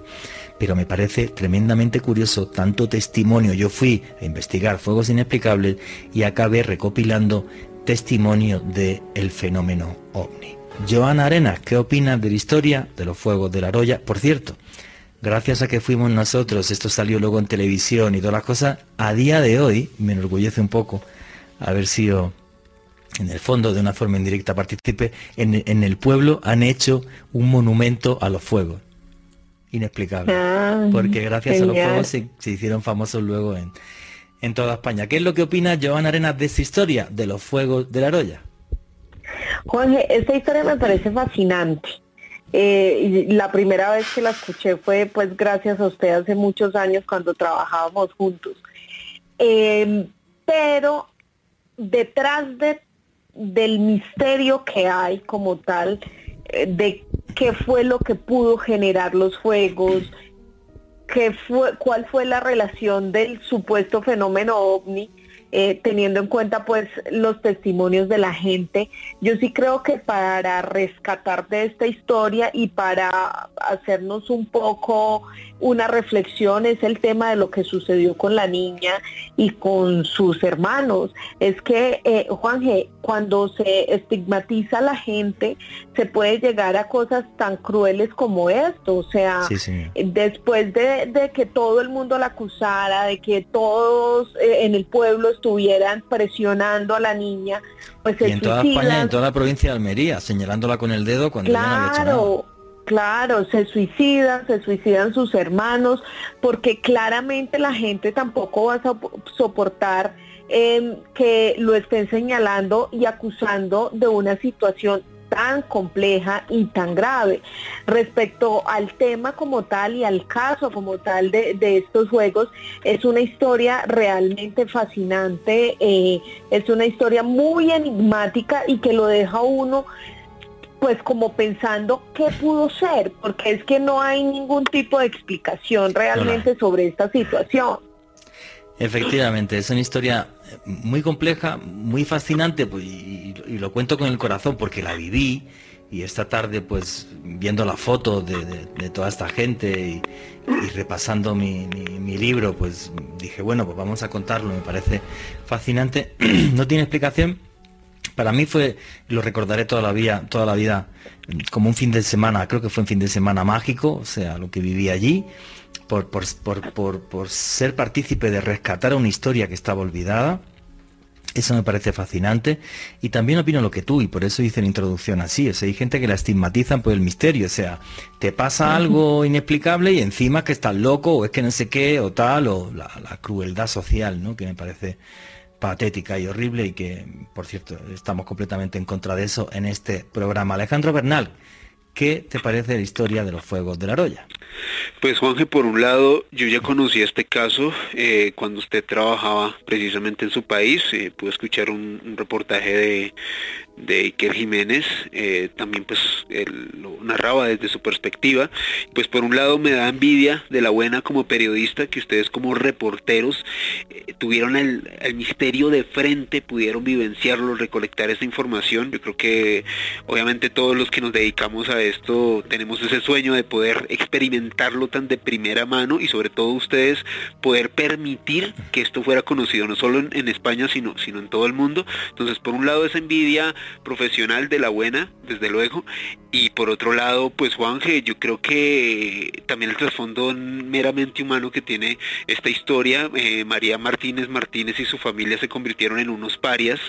Pero me parece tremendamente curioso tanto testimonio. Yo fui a investigar fuegos inexplicables y acabé recopilando testimonio del el fenómeno ovni. Joana Arenas, ¿qué opinas de la historia de los fuegos de la Roya? Por cierto, gracias a que fuimos nosotros, esto salió luego en televisión y todas las cosas, a día de hoy, me enorgullece un poco haber sido en el fondo de una forma indirecta partícipe, en, el pueblo han hecho un monumento a los fuegos. Inexplicable. Ah, porque gracias a los fuegos se, hicieron famosos luego en, en toda España. ¿Qué es lo que opina Joan Arenas de esta historia de los fuegos de la Roya? Jorge, esta historia me parece fascinante. Eh, la primera vez que la escuché fue pues gracias a usted hace muchos años cuando trabajábamos juntos. Em, pero detrás de, del misterio que hay como tal, eh, de qué fue lo que pudo generar los fuegos, qué fue, cuál fue la relación del supuesto fenómeno ovni, eh, teniendo en cuenta pues los testimonios de la gente. Yo sí creo que para rescatar de esta historia y para hacernos un poco una reflexión es el tema de lo que sucedió con la niña y con sus hermanos. Es que, eh, Juan G., cuando se estigmatiza a la gente, se puede llegar a cosas tan crueles como esto. O sea, después de, que todo el mundo la acusara, de que todos eh, en el pueblo estuvieran presionando a la niña, pues y en toda España, en toda la provincia de Almería, señalándola con el dedo cuando claro, no había hecho Claro, se suicidan, se suicidan sus hermanos, porque claramente la gente tampoco va a soportar em, que lo estén señalando y acusando de una situación tan compleja y tan grave. Respecto al tema como tal y al caso como tal de, estos juegos, es una historia realmente fascinante, eh, es una historia muy enigmática y que lo deja uno pues como pensando qué pudo ser, porque es que no hay ningún tipo de explicación realmente sobre esta situación. Efectivamente, es una historia muy compleja, muy fascinante, pues, y, lo cuento con el corazón porque la viví y esta tarde pues viendo la foto de, toda esta gente y, repasando mi, mi, libro, pues dije, bueno, pues vamos a contarlo, me parece fascinante. no tiene explicación, para mí fue, lo recordaré toda la vida, toda la vida, como un fin de semana, creo que fue un fin de semana mágico, o sea, lo que viví allí, por, por, ser partícipe de rescatar una historia que estaba olvidada. Eso me parece fascinante y también opino lo que tú y por eso hice la introducción así. O sea, hay gente que la estigmatizan por el misterio. O sea, te pasa algo inexplicable y encima que estás loco o es que no sé qué o tal o la, la crueldad social, ¿no? Que me parece patética y horrible y que, por cierto, estamos completamente en contra de eso en este programa. Alejandro Bernal, ¿qué te parece la historia de los fuegos de la Roya? Pues Juanje, por un lado, yo ya conocí este caso eh, cuando usted trabajaba precisamente en su país. Eh, pude escuchar un reportaje de, de Iker Jiménez, eh, también pues él lo narraba desde su perspectiva, pues por un lado me da envidia de la buena como periodista que ustedes como reporteros eh, tuvieron el, misterio de frente, pudieron vivenciarlo, recolectar esa información, yo creo que obviamente todos los que nos dedicamos a esto tenemos ese sueño de poder tan de primera mano y sobre todo ustedes poder permitir que esto fuera conocido no solo en, en España sino, sino en todo el mundo, entonces por un lado esa envidia profesional de la buena, desde luego. Y por otro lado, pues Juanje, yo creo que también el trasfondo meramente humano que tiene esta historia, eh, María Martínez Martínez y su familia se convirtieron en unos parias,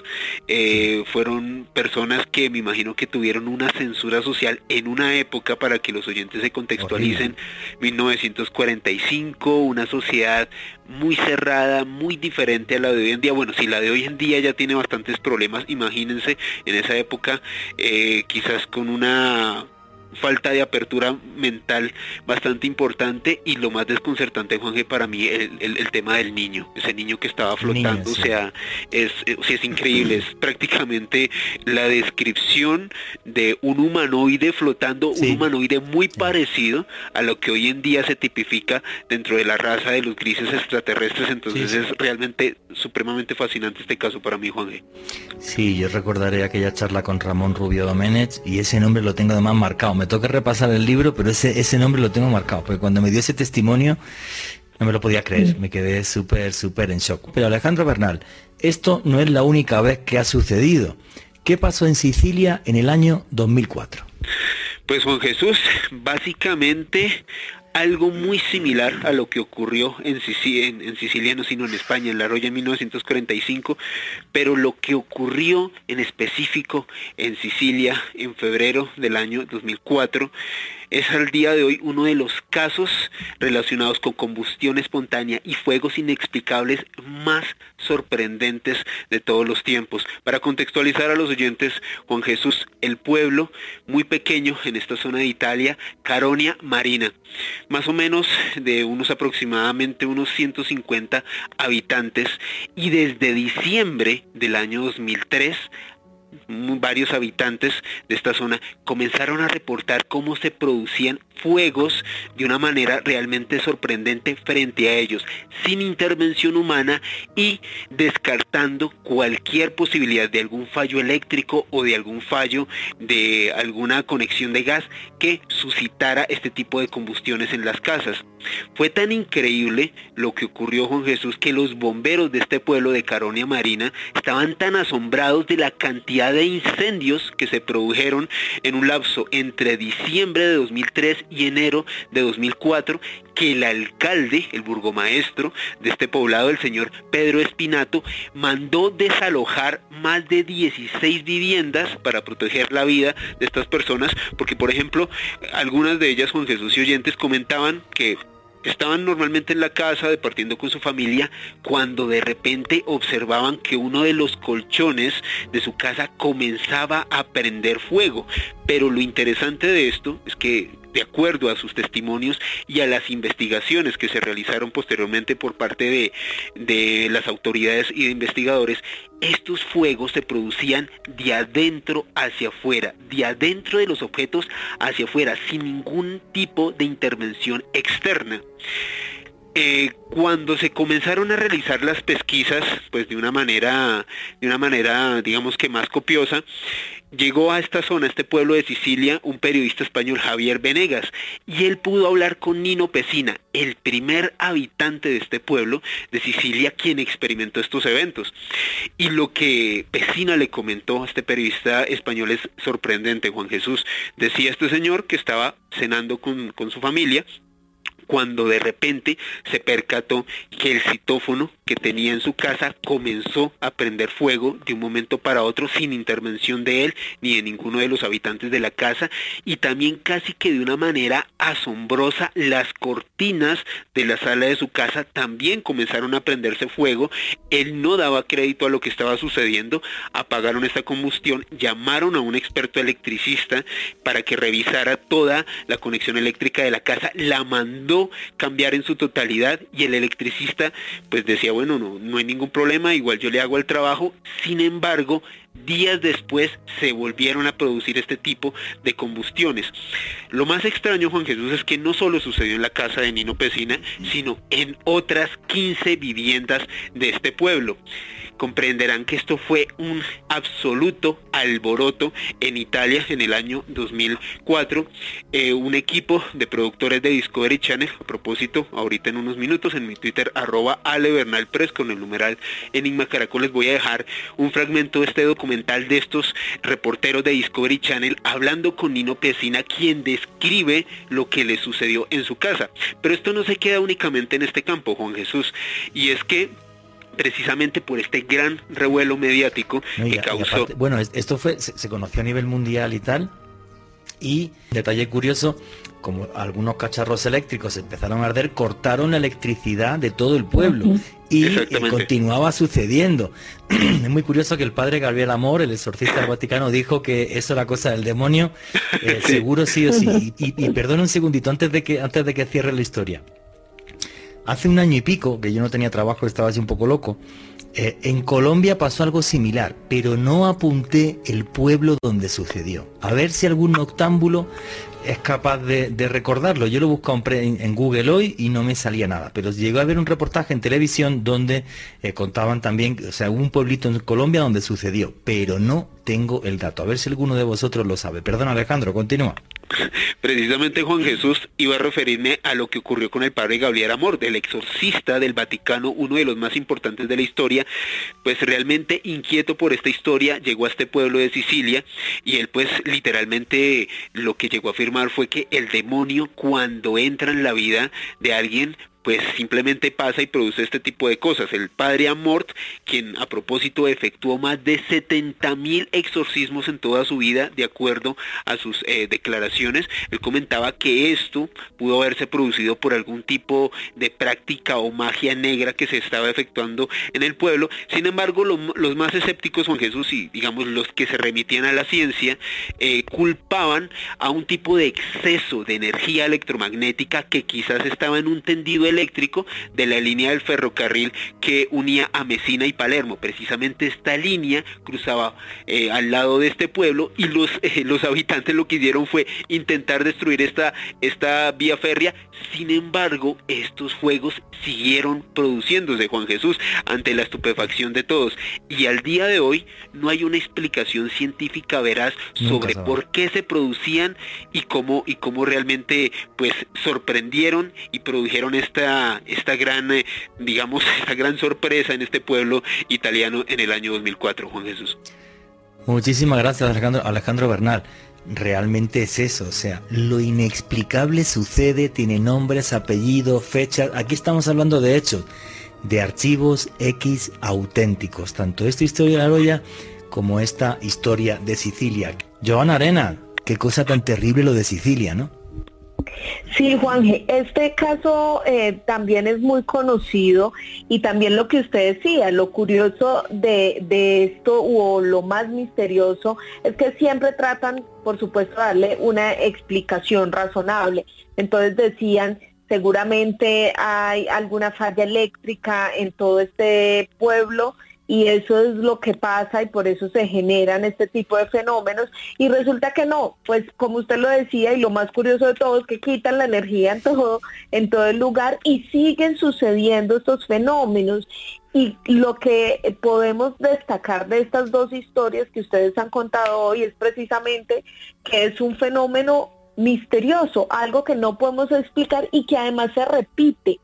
eh, fueron personas que me imagino que tuvieron una censura social en una época, para que los oyentes se contextualicen, 1945, una sociedad muy cerrada, muy diferente a la de hoy en día. Bueno, si la de hoy en día ya tiene bastantes problemas, imagínense en esa época, eh, quizás con una falta de apertura mental bastante importante y lo más desconcertante, Juanje, para mí el, tema del niño, ese niño que estaba flotando, o sea, es, es increíble, es prácticamente la descripción de un humanoide flotando, un humanoide muy parecido a lo que hoy en día se tipifica dentro de la raza de los grises extraterrestres, entonces es realmente supremamente fascinante este caso para mí, Juan G. Sí, yo recordaré aquella charla con Ramón Rubio Domenech y ese nombre lo tengo además marcado. Me toca repasar el libro, pero ese, ese nombre lo tengo marcado, porque cuando me dio ese testimonio no me lo podía creer, me quedé súper, súper en shock. Pero Alejandro Bernal, esto no es la única vez que ha sucedido. ¿Qué pasó en Sicilia en el año 2004? Pues Juan Jesús, básicamente algo muy similar a lo que ocurrió en Sicilia, en, Sicilia, no sino en España, en La Roya en 1945, pero lo que ocurrió en específico en Sicilia en febrero del año 2004 es al día de hoy uno de los casos relacionados con combustión espontánea y fuegos inexplicables más sorprendentes de todos los tiempos. Para contextualizar a los oyentes, Juan Jesús, el pueblo muy pequeño en esta zona de Italia, Caronia Marina, más o menos de unos aproximadamente unos 150 habitantes y desde diciembre del año 2003 varios habitantes de esta zona comenzaron a reportar cómo se producían fuegos de una manera realmente sorprendente frente a ellos, sin intervención humana y descartando cualquier posibilidad de algún fallo eléctrico o de algún fallo de alguna conexión de gas que suscitara este tipo de combustiones en las casas. Fue tan increíble lo que ocurrió Juan Jesús que los bomberos de este pueblo de Caronia Marina estaban tan asombrados de la cantidad de incendios que se produjeron en un lapso entre diciembre de 2003 y enero de 2004 que el alcalde, el burgomaestro de este poblado, el señor Pedro Espinato, mandó desalojar más de 16 viviendas para proteger la vida de estas personas, porque por ejemplo, algunas de ellas, Juan Jesús y oyentes, comentaban que Estaban normalmente en la casa departiendo con su familia cuando de repente observaban que uno de los colchones de su casa comenzaba a prender fuego. Pero lo interesante de esto es que de acuerdo a sus testimonios y a las investigaciones que se realizaron posteriormente por parte de, de las autoridades y de investigadores, estos fuegos se producían de adentro hacia afuera, de adentro de los objetos hacia afuera, sin ningún tipo de intervención externa. Eh, cuando se comenzaron a realizar las pesquisas, pues de una manera, de una manera, digamos que más copiosa, llegó a esta zona, a este pueblo de Sicilia, un periodista español, Javier Venegas, y él pudo hablar con Nino Pesina, el primer habitante de este pueblo de Sicilia, quien experimentó estos eventos. Y lo que Pesina le comentó a este periodista español es sorprendente, Juan Jesús. Decía este señor que estaba cenando con, con su familia cuando de repente se percató que el citófono que tenía en su casa comenzó a prender fuego de un momento para otro sin intervención de él ni de ninguno de los habitantes de la casa y también casi que de una manera asombrosa las cortinas de la sala de su casa también comenzaron a prenderse fuego. Él no daba crédito a lo que estaba sucediendo, apagaron esta combustión, llamaron a un experto electricista para que revisara toda la conexión eléctrica de la casa, la mandó cambiar en su totalidad y el electricista pues decía bueno, no, no hay ningún problema, igual yo le hago el trabajo. Sin embargo, días después se volvieron a producir este tipo de combustiones. Lo más extraño, Juan Jesús, es que no solo sucedió en la casa de Nino Pesina, sino en otras 15 viviendas de este pueblo comprenderán que esto fue un absoluto alboroto en Italia en el año 2004. Eh, un equipo de productores de Discovery Channel, a propósito, ahorita en unos minutos en mi Twitter, arroba Ale Bernal con el numeral Enigma Caracol, les voy a dejar un fragmento de este documental de estos reporteros de Discovery Channel hablando con Nino Pesina, quien describe lo que le sucedió en su casa. Pero esto no se queda únicamente en este campo, Juan Jesús, y es que precisamente por este gran revuelo mediático que causó. bueno, esto fue, se, conoció a nivel mundial y tal, y, detalle curioso, como algunos cacharros eléctricos empezaron a arder, cortaron la electricidad de todo el pueblo y eh, continuaba sucediendo. es muy curioso que el padre Gabriel Amor, el exorcista del Vaticano, dijo que eso era cosa del demonio, eh, seguro sí o sí. Y, y, perdona un segundito antes de que antes de que cierre la historia. Hace un año y pico, que yo no tenía trabajo, estaba así un poco loco, eh, en Colombia pasó algo similar, pero no apunté el pueblo donde sucedió. A ver si algún noctámbulo es capaz de, recordarlo. Yo lo busqué en, en, Google hoy y no me salía nada, pero llegó a haber un reportaje en televisión donde eh, contaban también, o sea, un pueblito en Colombia donde sucedió, pero no tengo el dato. A ver si alguno de vosotros lo sabe. Perdón Alejandro, continúa. Precisamente Juan Jesús iba a referirme a lo que ocurrió con el padre Gabriel Amor, del exorcista del Vaticano, uno de los más importantes de la historia, pues realmente inquieto por esta historia llegó a este pueblo de Sicilia y él pues literalmente lo que llegó a afirmar fue que el demonio cuando entra en la vida de alguien pues simplemente pasa y produce este tipo de cosas. El padre Amort, quien a propósito efectuó más de 70 mil exorcismos en toda su vida, de acuerdo a sus eh, declaraciones, él comentaba que esto pudo haberse producido por algún tipo de práctica o magia negra que se estaba efectuando en el pueblo. Sin embargo, los más escépticos, Juan Jesús, y digamos los que se remitían a la ciencia, eh, culpaban a un tipo de exceso de energía electromagnética que quizás estaba en un tendido eléctrico de la línea del ferrocarril que unía a Mesina y Palermo. Precisamente esta línea cruzaba eh, al lado de este pueblo y los, eh, los habitantes lo que hicieron fue intentar destruir esta, esta vía férrea. Sin embargo, estos fuegos siguieron produciéndose, Juan Jesús, ante la estupefacción de todos. Y al día de hoy no hay una explicación científica veraz sobre por qué se producían y cómo, y cómo realmente pues sorprendieron y produjeron esta esta, gran, eh, digamos, esta gran sorpresa en este pueblo italiano en el año 2004, Juan Jesús. Muchísimas gracias Alejandro, Alejandro Bernal. Realmente es eso, o sea, lo inexplicable sucede, tiene nombres, apellidos, fechas. Aquí estamos hablando de hechos, de archivos X auténticos, tanto esta historia de la Roya como esta historia de Sicilia. Joana Arena, qué cosa tan terrible lo de Sicilia, ¿no? Sí, Juan, este caso eh, también es muy conocido y también lo que usted decía, lo curioso de, de, esto o lo más misterioso es que siempre tratan, por supuesto, darle una explicación razonable. Entonces decían, seguramente hay alguna falla eléctrica en todo este pueblo y eso es lo que pasa y por eso se generan este tipo de fenómenos. Y resulta que no, pues como usted lo decía y lo más curioso de todo es que quitan la energía en todo en todo el lugar y siguen sucediendo estos fenómenos. Y lo que podemos destacar de estas dos historias que ustedes han contado hoy es precisamente que es un fenómeno misterioso, algo que no podemos explicar y que además se repite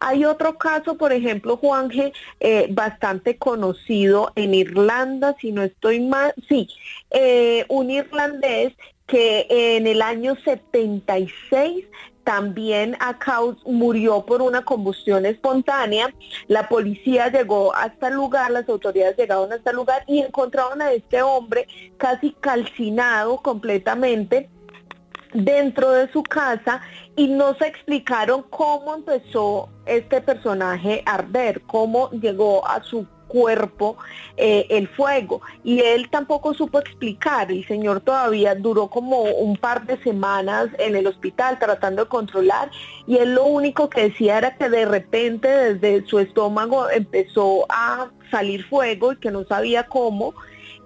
hay otro caso, por ejemplo, Juanje, eh, bastante conocido en Irlanda, si no estoy mal, sí, eh, un irlandés que en el año 76 también acá murió por una combustión espontánea. La policía llegó hasta el lugar, las autoridades llegaron hasta el lugar y encontraron a este hombre casi calcinado completamente dentro de su casa y no se explicaron cómo empezó este personaje a arder, cómo llegó a su cuerpo eh, el fuego. Y él tampoco supo explicar, el señor todavía duró como un par de semanas en el hospital tratando de controlar y él lo único que decía era que de repente desde su estómago empezó a salir fuego y que no sabía cómo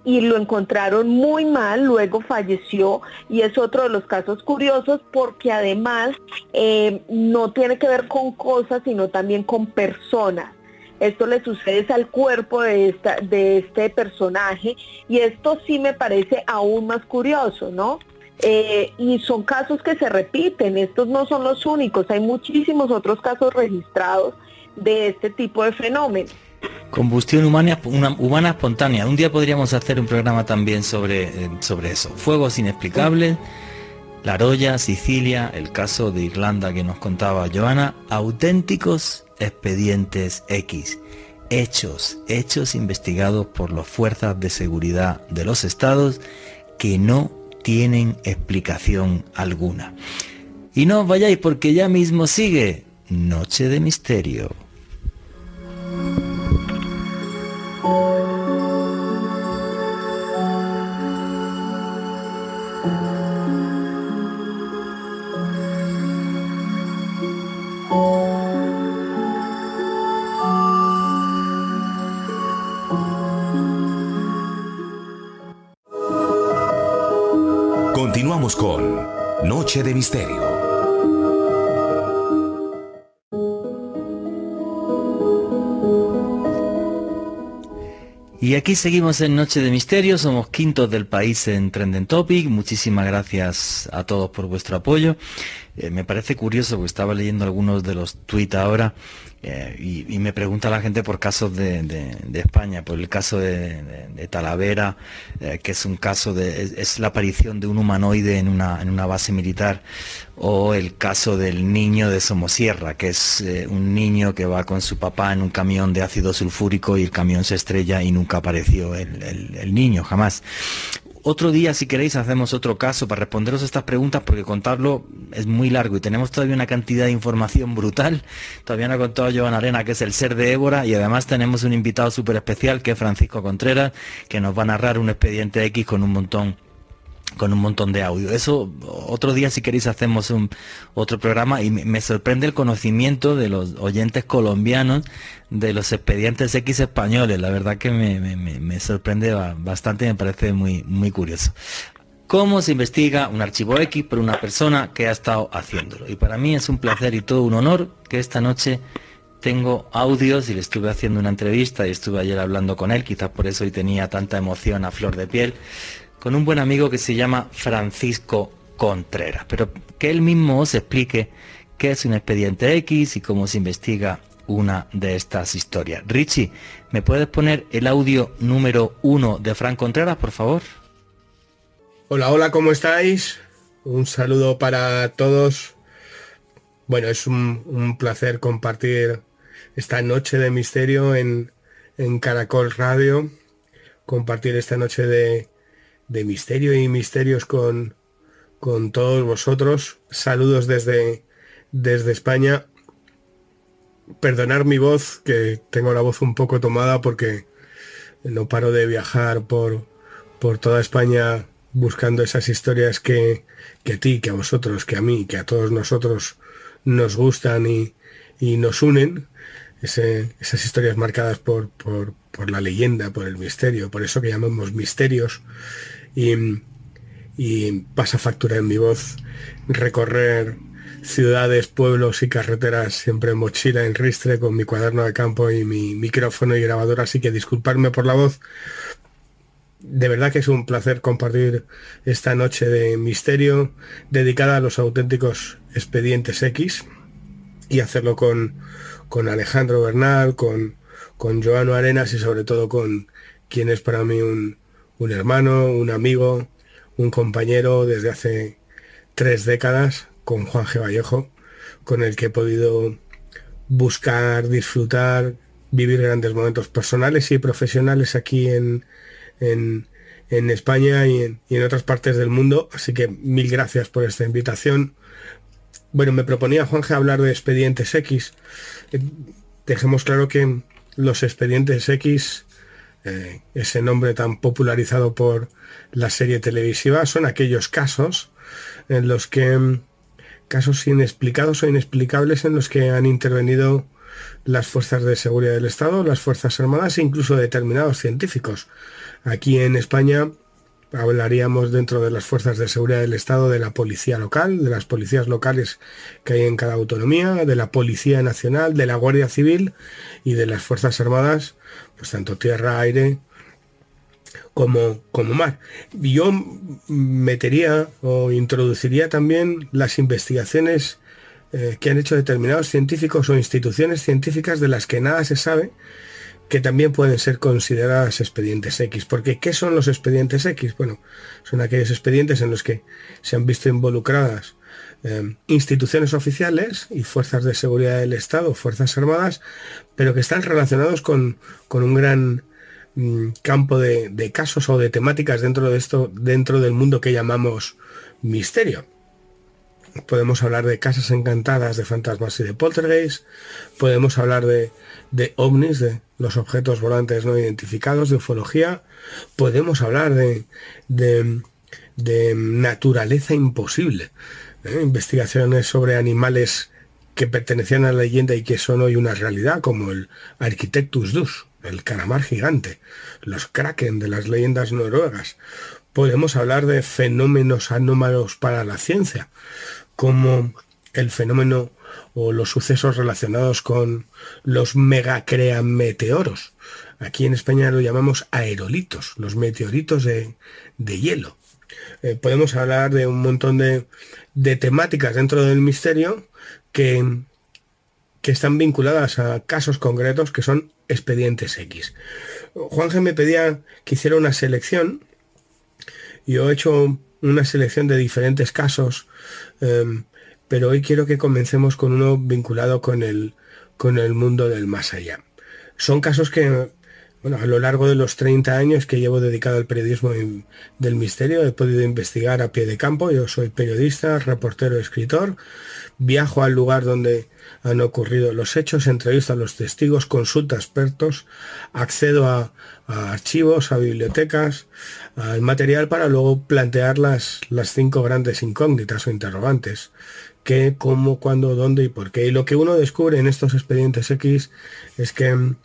y lo encontraron muy mal, luego falleció y es otro de los casos curiosos porque además eh, no tiene que ver con cosas, sino también con personas. Esto le sucede al cuerpo de, esta, de este personaje y esto sí me parece aún más curioso, ¿no? Eh, y son casos que se repiten, estos no son los únicos, hay muchísimos otros casos registrados de este tipo de fenómenos. Combustión humana, humana espontánea. Un día podríamos hacer un programa también sobre, eh, sobre eso. Fuegos inexplicables, La Roya, Sicilia, el caso de Irlanda que nos contaba Joana, auténticos expedientes X. Hechos, hechos investigados por las fuerzas de seguridad de los estados que no tienen explicación alguna. Y no os vayáis porque ya mismo sigue Noche de Misterio. De Misterio. Y aquí seguimos en Noche de Misterio, somos quintos del país en Trending Topic. Muchísimas gracias a todos por vuestro apoyo. Eh, me parece curioso porque estaba leyendo algunos de los tweets ahora eh, y, me pregunta la gente por casos de, España, por el caso de, Talavera, eh, que es un caso de, es, la aparición de un humanoide en una, en una base militar, o el caso del niño de Somosierra, que es eh, un niño que va con su papá en un camión de ácido sulfúrico y el camión se estrella y nunca apareció el niño, jamás. Otro día, si queréis, hacemos otro caso para responderos estas preguntas porque contarlo es muy largo y tenemos todavía una cantidad de información brutal. Todavía no ha contado Joan Arena, que es el ser de Évora, y además tenemos un invitado súper especial, que es Francisco Contreras, que nos va a narrar un expediente X con un montón con un montón de audio. Eso otro día si queréis hacemos un otro programa y me, sorprende el conocimiento de los oyentes colombianos de los expedientes X españoles. La verdad que me, sorprende bastante y me parece muy, muy curioso. ¿Cómo se investiga un archivo X por una persona que ha estado haciéndolo? Y para mí es un placer y todo un honor que esta noche tengo audios y le estuve haciendo una entrevista y estuve ayer hablando con él, quizás por eso hoy tenía tanta emoción a flor de piel con un buen amigo que se llama Francisco Contreras, pero que él mismo os explique qué es un expediente X y cómo se investiga una de estas historias. Richie, ¿me puedes poner el audio número uno de Frank Contreras, por favor? Hola, hola, ¿cómo estáis? Un saludo para todos. Bueno, es un, placer compartir esta noche de misterio en Caracol Radio, compartir esta noche de, de misterio y misterios con, con todos vosotros. Saludos desde, desde España. Perdonar mi voz, que tengo la voz un poco tomada porque no paro de viajar por, por toda España buscando esas historias que, que, a ti, que a vosotros, que a mí, que a todos nosotros nos gustan y, y nos unen. esas historias marcadas por, por, por la leyenda, por el misterio, por eso que llamamos misterios y, pasa factura en mi voz recorrer ciudades, pueblos y carreteras siempre en mochila, en ristre, con mi cuaderno de campo y mi micrófono y grabadora, así que disculparme por la voz. De verdad que es un placer compartir esta noche de misterio dedicada a los auténticos expedientes X y hacerlo con, con Alejandro Bernal, con, con Joano Arenas y sobre todo con quien es para mí un, un hermano, un amigo, un compañero desde hace tres décadas con Juan G. Vallejo, con el que he podido buscar, disfrutar, vivir grandes momentos personales y profesionales aquí en, en, España y en, otras partes del mundo. Así que mil gracias por esta invitación. Bueno, me proponía Juan G hablar de expedientes X. Eh, dejemos claro que los expedientes X eh, ese nombre tan popularizado por la serie televisiva, son aquellos casos en los que, mm, casos inexplicados o inexplicables en los que han intervenido las fuerzas de seguridad del Estado, las Fuerzas Armadas e incluso determinados científicos. Aquí en España hablaríamos dentro de las fuerzas de seguridad del Estado de la policía local, de las policías locales que hay en cada autonomía, de la Policía Nacional, de la Guardia Civil y de las Fuerzas Armadas pues tanto tierra, aire como, como mar. Yo metería o introduciría también las investigaciones eh, que han hecho determinados científicos o instituciones científicas de las que nada se sabe, que también pueden ser consideradas expedientes X. Porque, ¿qué son los expedientes X? Bueno, son aquellos expedientes en los que se han visto involucradas eh, instituciones oficiales y fuerzas de seguridad del Estado, fuerzas armadas, pero que están relacionados con, un gran mm, campo de, de, casos o de temáticas dentro de esto, dentro del mundo que llamamos misterio. Podemos hablar de casas encantadas, de fantasmas y de poltergeist. Podemos hablar de, de ovnis, de los objetos volantes no identificados, de ufología. Podemos hablar de, de, de naturaleza imposible. ¿Eh? Investigaciones sobre animales que pertenecían a la leyenda y que son hoy una realidad, como el Architectus Dus, el calamar gigante, los kraken de las leyendas noruegas. Podemos hablar de fenómenos anómalos para la ciencia, como el fenómeno o los sucesos relacionados con los megacrean meteoros. Aquí en España lo llamamos aerolitos, los meteoritos de, de hielo. Eh, podemos hablar de un montón de, de temáticas dentro del misterio que, que están vinculadas a casos concretos que son expedientes X. Juan me pedía que hiciera una selección. Yo he hecho una selección de diferentes casos, um, pero hoy quiero que comencemos con uno vinculado con el, con el mundo del más allá. Son casos que bueno, a lo largo de los 30 años que llevo dedicado al periodismo del misterio, he podido investigar a pie de campo. Yo soy periodista, reportero, escritor. Viajo al lugar donde han ocurrido los hechos, entrevisto a los testigos, consulto a expertos, accedo a, archivos, a bibliotecas, al material para luego plantear las, las cinco grandes incógnitas o interrogantes. ¿Qué, cómo, cuándo, dónde y por qué? Y lo que uno descubre en estos expedientes X es que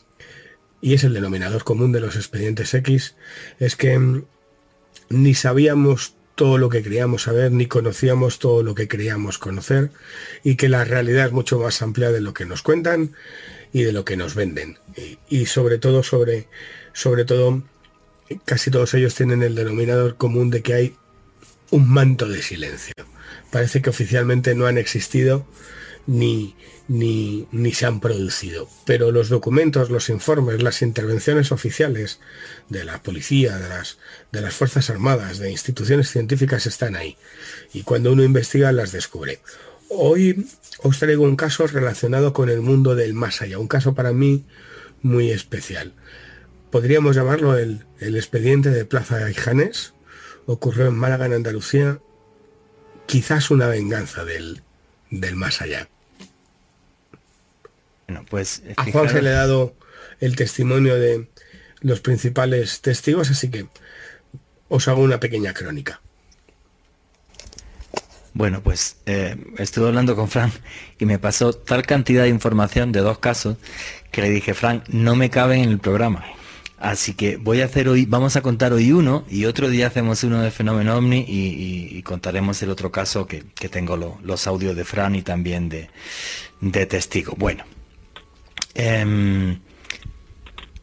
y es el denominador común de los expedientes X, es que mm, ni sabíamos todo lo que queríamos saber, ni conocíamos todo lo que queríamos conocer, y que la realidad es mucho más amplia de lo que nos cuentan y de lo que nos venden. Y, sobre todo, sobre, sobre todo, casi todos ellos tienen el denominador común de que hay un manto de silencio. Parece que oficialmente no han existido ni, ni, ni se han producido. Pero los documentos, los informes, las intervenciones oficiales de la policía, de las, de las Fuerzas Armadas, de instituciones científicas están ahí. Y cuando uno investiga las descubre. Hoy os traigo un caso relacionado con el mundo del más allá, un caso para mí muy especial. Podríamos llamarlo el, el expediente de Plaza Janes. Ocurrió en Málaga, en Andalucía. Quizás una venganza del, del más allá. Bueno, pues a Juan se le ha dado el testimonio de los principales testigos, así que os hago una pequeña crónica. Bueno, pues eh, estuve hablando con Fran y me pasó tal cantidad de información de dos casos que le dije, Fran, no me cabe en el programa. Así que voy a hacer hoy, vamos a contar hoy uno y otro día hacemos uno de Fenómeno OVNI y, contaremos el otro caso que, tengo los audios de Fran y también de, testigo. Bueno, em,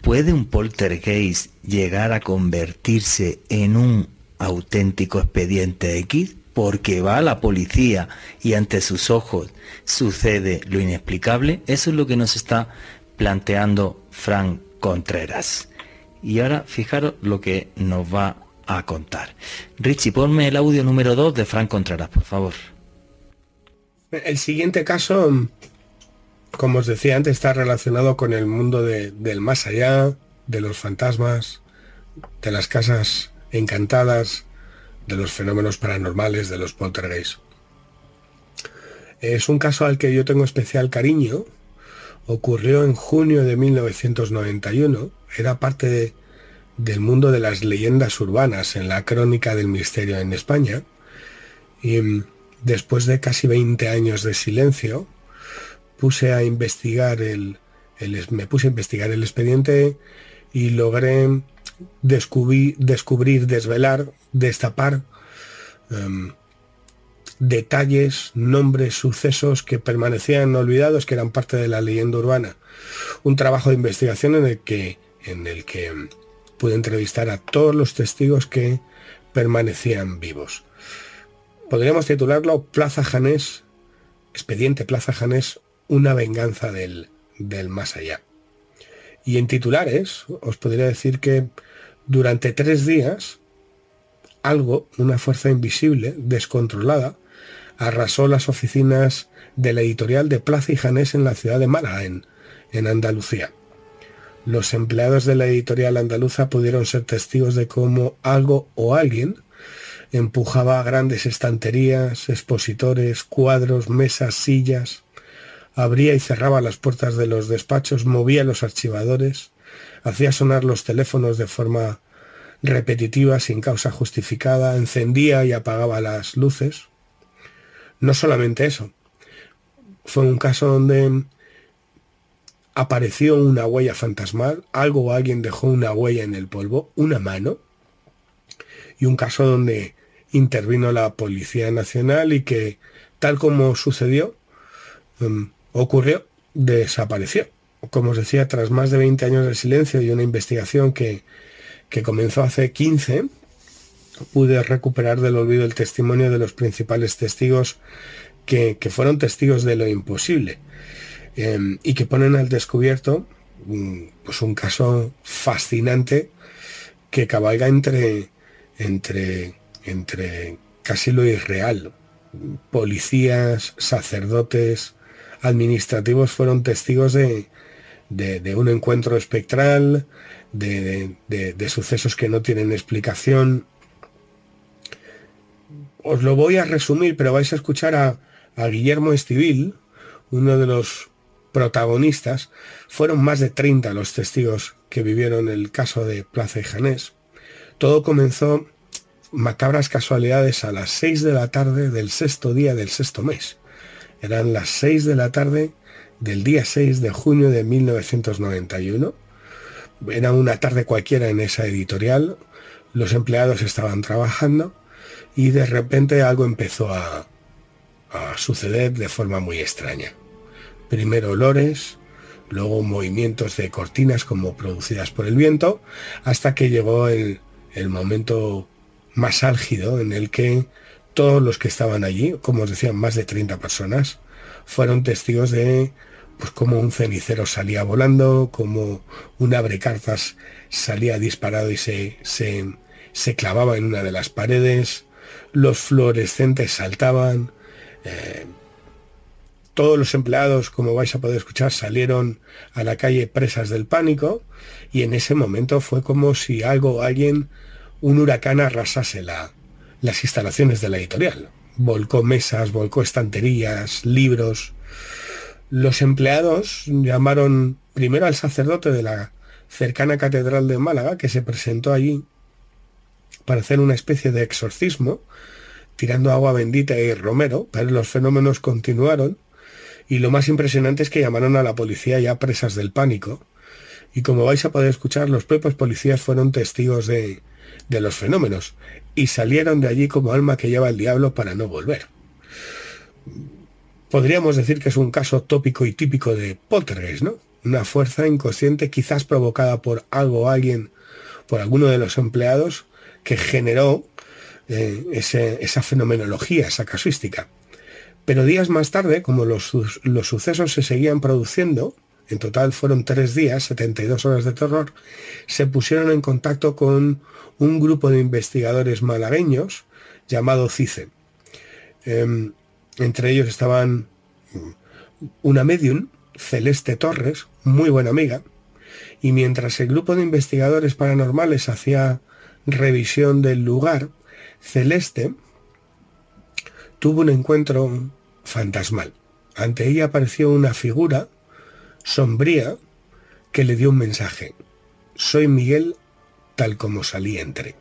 ¿puede un poltergeist llegar a convertirse en un auténtico expediente X? Porque va a la policía y ante sus ojos sucede lo inexplicable. Eso es lo que nos está planteando Fran Contreras. Y ahora fijaros lo que nos va a contar. Richie, ponme el audio número 2 de Frank Contreras, por favor. El siguiente caso, como os decía antes, está relacionado con el mundo del más allá, de los fantasmas, de las casas encantadas, de los fenómenos paranormales, de los poltergeists. Es un caso al que yo tengo especial cariño. Ocurrió en junio de 1991 era parte del mundo de las leyendas urbanas en la crónica del misterio en España. Y mm, después de casi 20 años de silencio, puse a investigar el, me puse a investigar el expediente y logré descubrir, descubrir desvelar, destapar em, detalles, nombres, sucesos que permanecían olvidados, que eran parte de la leyenda urbana. Un trabajo de investigación en el que en el que pude entrevistar a todos los testigos que permanecían vivos. Podríamos titularlo Plaza Janés, expediente Plaza Janés, una venganza del, del más allá. Y en titulares os podría decir que durante tres días algo, una fuerza invisible, descontrolada, arrasó las oficinas de la editorial de Plaza y Janés en la ciudad de Málaga, en Andalucía los empleados de la editorial andaluza pudieron ser testigos de cómo algo o alguien empujaba grandes estanterías, expositores, cuadros, mesas, sillas, abría y cerraba las puertas de los despachos, movía los archivadores, hacía sonar los teléfonos de forma repetitiva, sin causa justificada, encendía y apagaba las luces. No solamente eso, fue un caso donde apareció una huella fantasmal, algo o alguien dejó una huella en el polvo, una mano, y un caso donde intervino la Policía Nacional y que, tal como sucedió, em, ocurrió, desapareció. Como os decía, tras más de 20 años de silencio y una investigación que, que comenzó hace 15, pude recuperar del olvido el testimonio de los principales testigos que, que fueron testigos de lo imposible Em, y que ponen al descubierto mm, pues un caso fascinante que cabalga entre, entre, entre casi lo irreal. Policías, sacerdotes, administrativos fueron testigos de, un encuentro espectral, de, de, sucesos que no tienen explicación. Os lo voy a resumir, pero vais a escuchar a, a Guillermo Estivil, uno de los protagonistas, fueron más de 30 los testigos que vivieron el caso de Plaza y Janés. Todo comenzó macabras casualidades a las 6 de la tarde del sexto día del sexto mes. Eran las 6 de la tarde del día 6 de junio de 1991. Era una tarde cualquiera en esa editorial. Los empleados estaban trabajando y de repente algo empezó a, a suceder de forma muy extraña. Primero olores, luego movimientos de cortinas como producidas por el viento, hasta que llegó el, momento más álgido en el que todos los que estaban allí, como os decía, más de 30 personas, fueron testigos de pues como un cenicero salía volando, como un abrecartas salía disparado y se, se, se, clavaba en una de las paredes, los fluorescentes saltaban, eh, todos los empleados, como vais a poder escuchar, salieron a la calle presas del pánico y en ese momento fue como si algo, alguien, un huracán arrasase la, las instalaciones de la editorial. Volcó mesas, volcó estanterías, libros. Los empleados llamaron primero al sacerdote de la cercana catedral de Málaga, que se presentó allí para hacer una especie de exorcismo, tirando agua bendita y romero, pero los fenómenos continuaron y lo más impresionante es que llamaron a la policía ya presas del pánico. Y como vais a poder escuchar, los propios policías fueron testigos de, de los fenómenos y salieron de allí como alma que lleva el diablo para no volver. Podríamos decir que es un caso tópico y típico de poltergeist, ¿no? Una fuerza inconsciente quizás provocada por algo o alguien, por alguno de los empleados, que generó eh, esa fenomenología, esa casuística. Pero días más tarde, como los, sucesos se seguían produciendo, en total fueron tres días, 72 horas de terror, se pusieron en contacto con un grupo de investigadores malagueños llamado CICE. Em, entre ellos estaban una medium, Celeste Torres, muy buena amiga, y mientras el grupo de investigadores paranormales hacía revisión del lugar, Celeste tuvo un encuentro fantasmal. Ante ella apareció una figura sombría que le dio un mensaje. Soy Miguel tal como salí entre.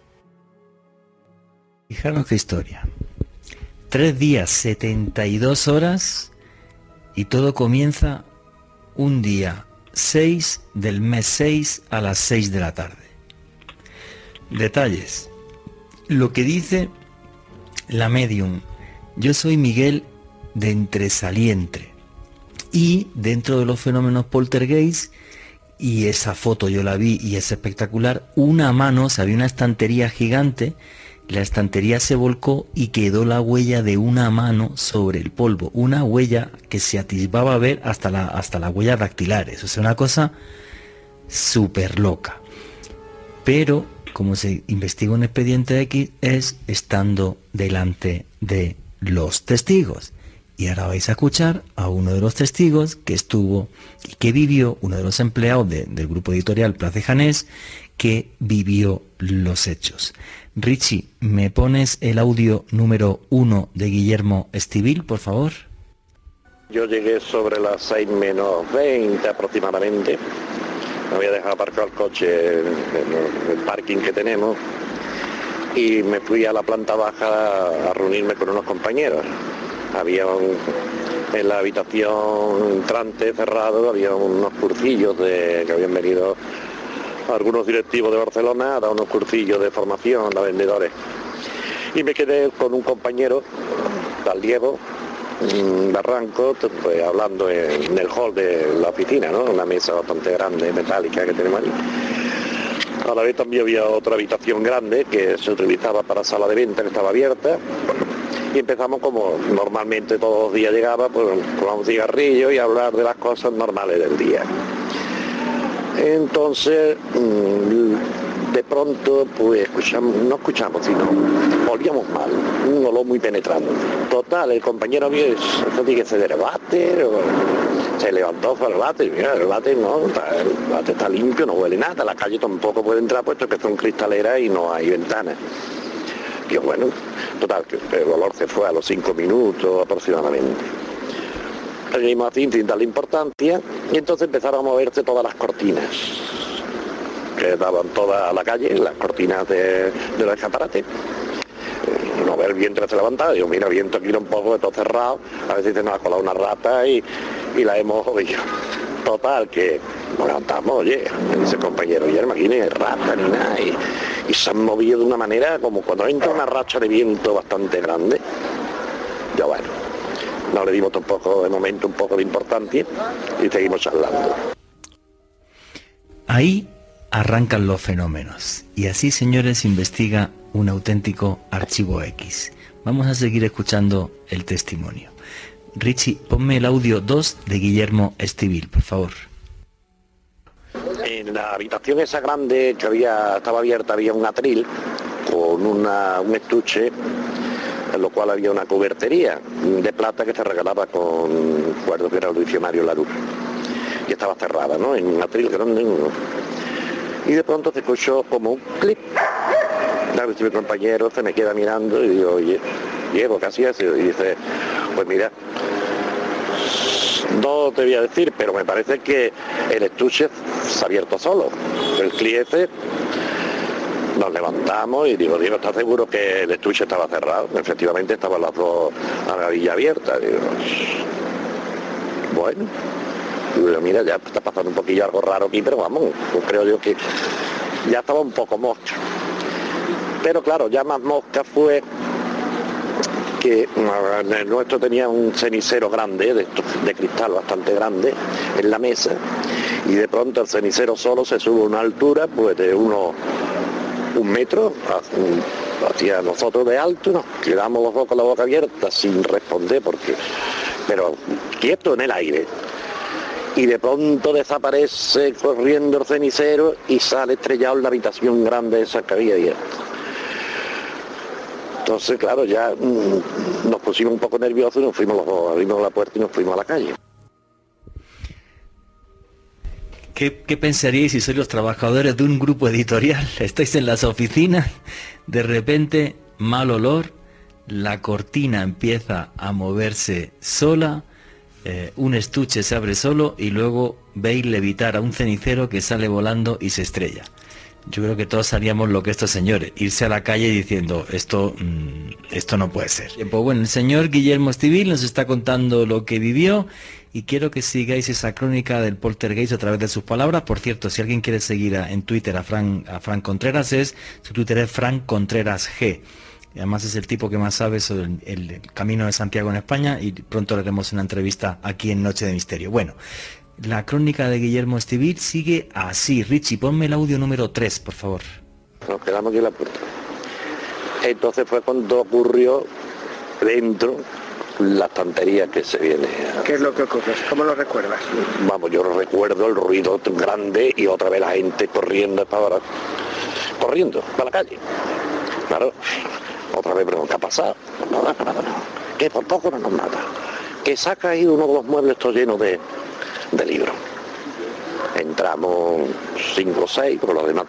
Fijaros qué historia. Tres días, 72 horas y todo comienza un día 6 del mes 6 a las 6 de la tarde. Detalles. Lo que dice la medium. Yo soy Miguel de entre saliente. Y dentro de los fenómenos poltergeist, y esa foto yo la vi y es espectacular, una mano, o había una estantería gigante, la estantería se volcó y quedó la huella de una mano sobre el polvo, una huella que se atisbaba a ver hasta, la, hasta las huellas dactilares, o sea, una cosa súper loca. Pero, como se investiga un expediente X, es estando delante de los testigos Y ahora vais a escuchar a uno de los testigos que estuvo y que vivió, uno de los empleados del grupo editorial Place Janés, que vivió los hechos. Richie, ¿me pones el audio número uno de Guillermo Estivil, por favor? Yo llegué sobre las 6 menos 20 aproximadamente. Me había dejado aparcado el coche en el parking que tenemos y me fui a la planta baja a reunirme con unos compañeros. Había en la habitación entrante cerrado, había unos cursillos de, que habían venido algunos directivos de Barcelona a dar unos cursillos de formación a vendedores. Y me quedé con un compañero, Diego, Barranco, pues, hablando en, el hall de la oficina, ¿no? Una mesa bastante grande, metálica que tenemos ahí. A la vez también había otra habitación grande que se utilizaba para sala de venta que estaba abierta. Y empezamos como normalmente todos los días llegaba, pues con un cigarrillo y hablar de las cosas normales del día. Entonces, mm, de pronto, pues escuchamos, no escuchamos, sino olíamos mal, un olor muy penetrante. Total, el compañero mío, tiene que váter, o se levantó fue váter, mira, el váter no, el váter está limpio, no huele nada, la calle tampoco puede entrar puesto que son cristaleras y no hay ventanas. Y bueno, total, que el olor se fue a los cinco minutos aproximadamente seguimos así sin darle importancia y entonces empezaron a moverse todas las cortinas que daban toda la calle, las cortinas de, los escaparates. Eh, no ver el viento se levantaba, digo, mira, viento aquí un poco, de todo cerrado, a veces se nos ha colado una rata y, la hemos jodido. Total, que nos levantamos, oye, ese compañero, y aquí ni rata ni nada, y, y, se han movido de una manera como cuando entra una racha de viento bastante grande. Ya bueno, no le dimos tampoco de momento un poco de importancia y seguimos charlando. Ahí arrancan los fenómenos y así señores investiga un auténtico archivo X. Vamos a seguir escuchando el testimonio. Richie, ponme el audio 2 de Guillermo Estivil, por favor. En la habitación esa grande que había, estaba abierta había un atril con un estuche en lo cual había una cubertería de plata que se regalaba con cuerdos que era el diccionario La Luz. Y estaba cerrada, ¿no? En un atril grande. Y de pronto se escuchó como un clip. mi compañero se me queda mirando y digo, oye, Diego, ¿qué hacías? Y dice, pues mira, no te voy a decir, pero me parece que el estuche se ha abierto solo. El cliente nos levantamos y digo, Diego, ¿estás seguro que el estuche estaba cerrado? Efectivamente estaban las dos gavillas abiertas. Digo, bueno, mira, ya está pasando un poquillo algo raro aquí, pero vamos, creo yo que ya estaba un poco mosca. Pero claro, ya más mosca fue que el nuestro tenía un cenicero grande, de, de cristal bastante grande, en la mesa, y de pronto el cenicero solo se sube a una altura pues de unos un metro hacia nosotros de alto, nos quedamos los dos con la boca abierta sin responder, porque, pero quieto en el aire. Y de pronto desaparece corriendo el cenicero y sale estrellado en la habitación grande esa que había abierta. Entonces, claro, ya mm, nos pusimos un poco nerviosos y nos fuimos los dos, abrimos la puerta y nos fuimos a la calle. ¿Qué, pensaríais si sois los trabajadores de un grupo editorial? Estáis en las oficinas, de repente, mal olor, la cortina empieza a moverse sola, eh, un estuche se abre solo y luego veis levitar a un cenicero que sale volando y se estrella. Yo creo que todos haríamos lo que estos señores, irse a la calle diciendo esto, mm, esto no puede ser. Pues bueno, el señor Guillermo Estivil nos está contando lo que vivió y quiero que sigáis esa crónica del poltergeist a través de sus palabras. Por cierto, si alguien quiere seguir en Twitter a Fran, a Fran Contreras, es, su Twitter es Fran Contreras G. además es el tipo que más sabe sobre el, camino de Santiago en España y pronto le haremos una entrevista aquí en Noche de Misterio. Bueno, la crónica de Guillermo Estivil sigue así. Richie, ponme el audio número 3, por favor. Nos quedamos aquí en la puerta. Entonces fue cuando ocurrió dentro las tonterías que se viene. ¿Qué es lo que ocurre? ¿Cómo lo recuerdas? Vamos, yo recuerdo el ruido grande y otra vez la gente corriendo para corriendo para la calle. Claro, otra vez, pero ¿qué ha pasado? No, nada, nada, ¿Qué? Por poco no nos mata. que saca ahí uno de los muebles todo lleno de, de libros. Entramos cinco o seis, pero los demás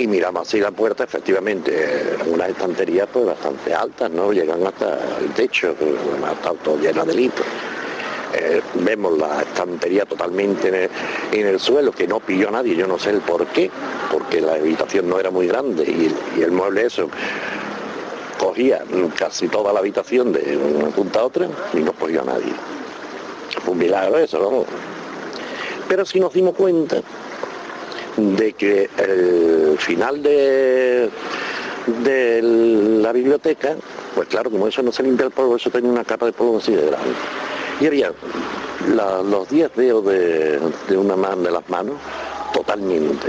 y miramos así la puerta, efectivamente, unas estanterías pues bastante altas, ¿no? Llegan hasta el techo, está todo lleno de libros. Eh, vemos la estantería totalmente en el, suelo, que no pilló a nadie, yo no sé el por qué, porque la habitación no era muy grande y, el mueble eso cogía casi toda la habitación de una punta a otra y no cogió a nadie. Fue un milagro eso, vamos. Pero si nos dimos cuenta de que el final de, de la biblioteca, pues claro, como eso no se limpia el polvo, eso tenía una capa de polvo así de grande. Y había los 10 dedos de, una mano de las manos totalmente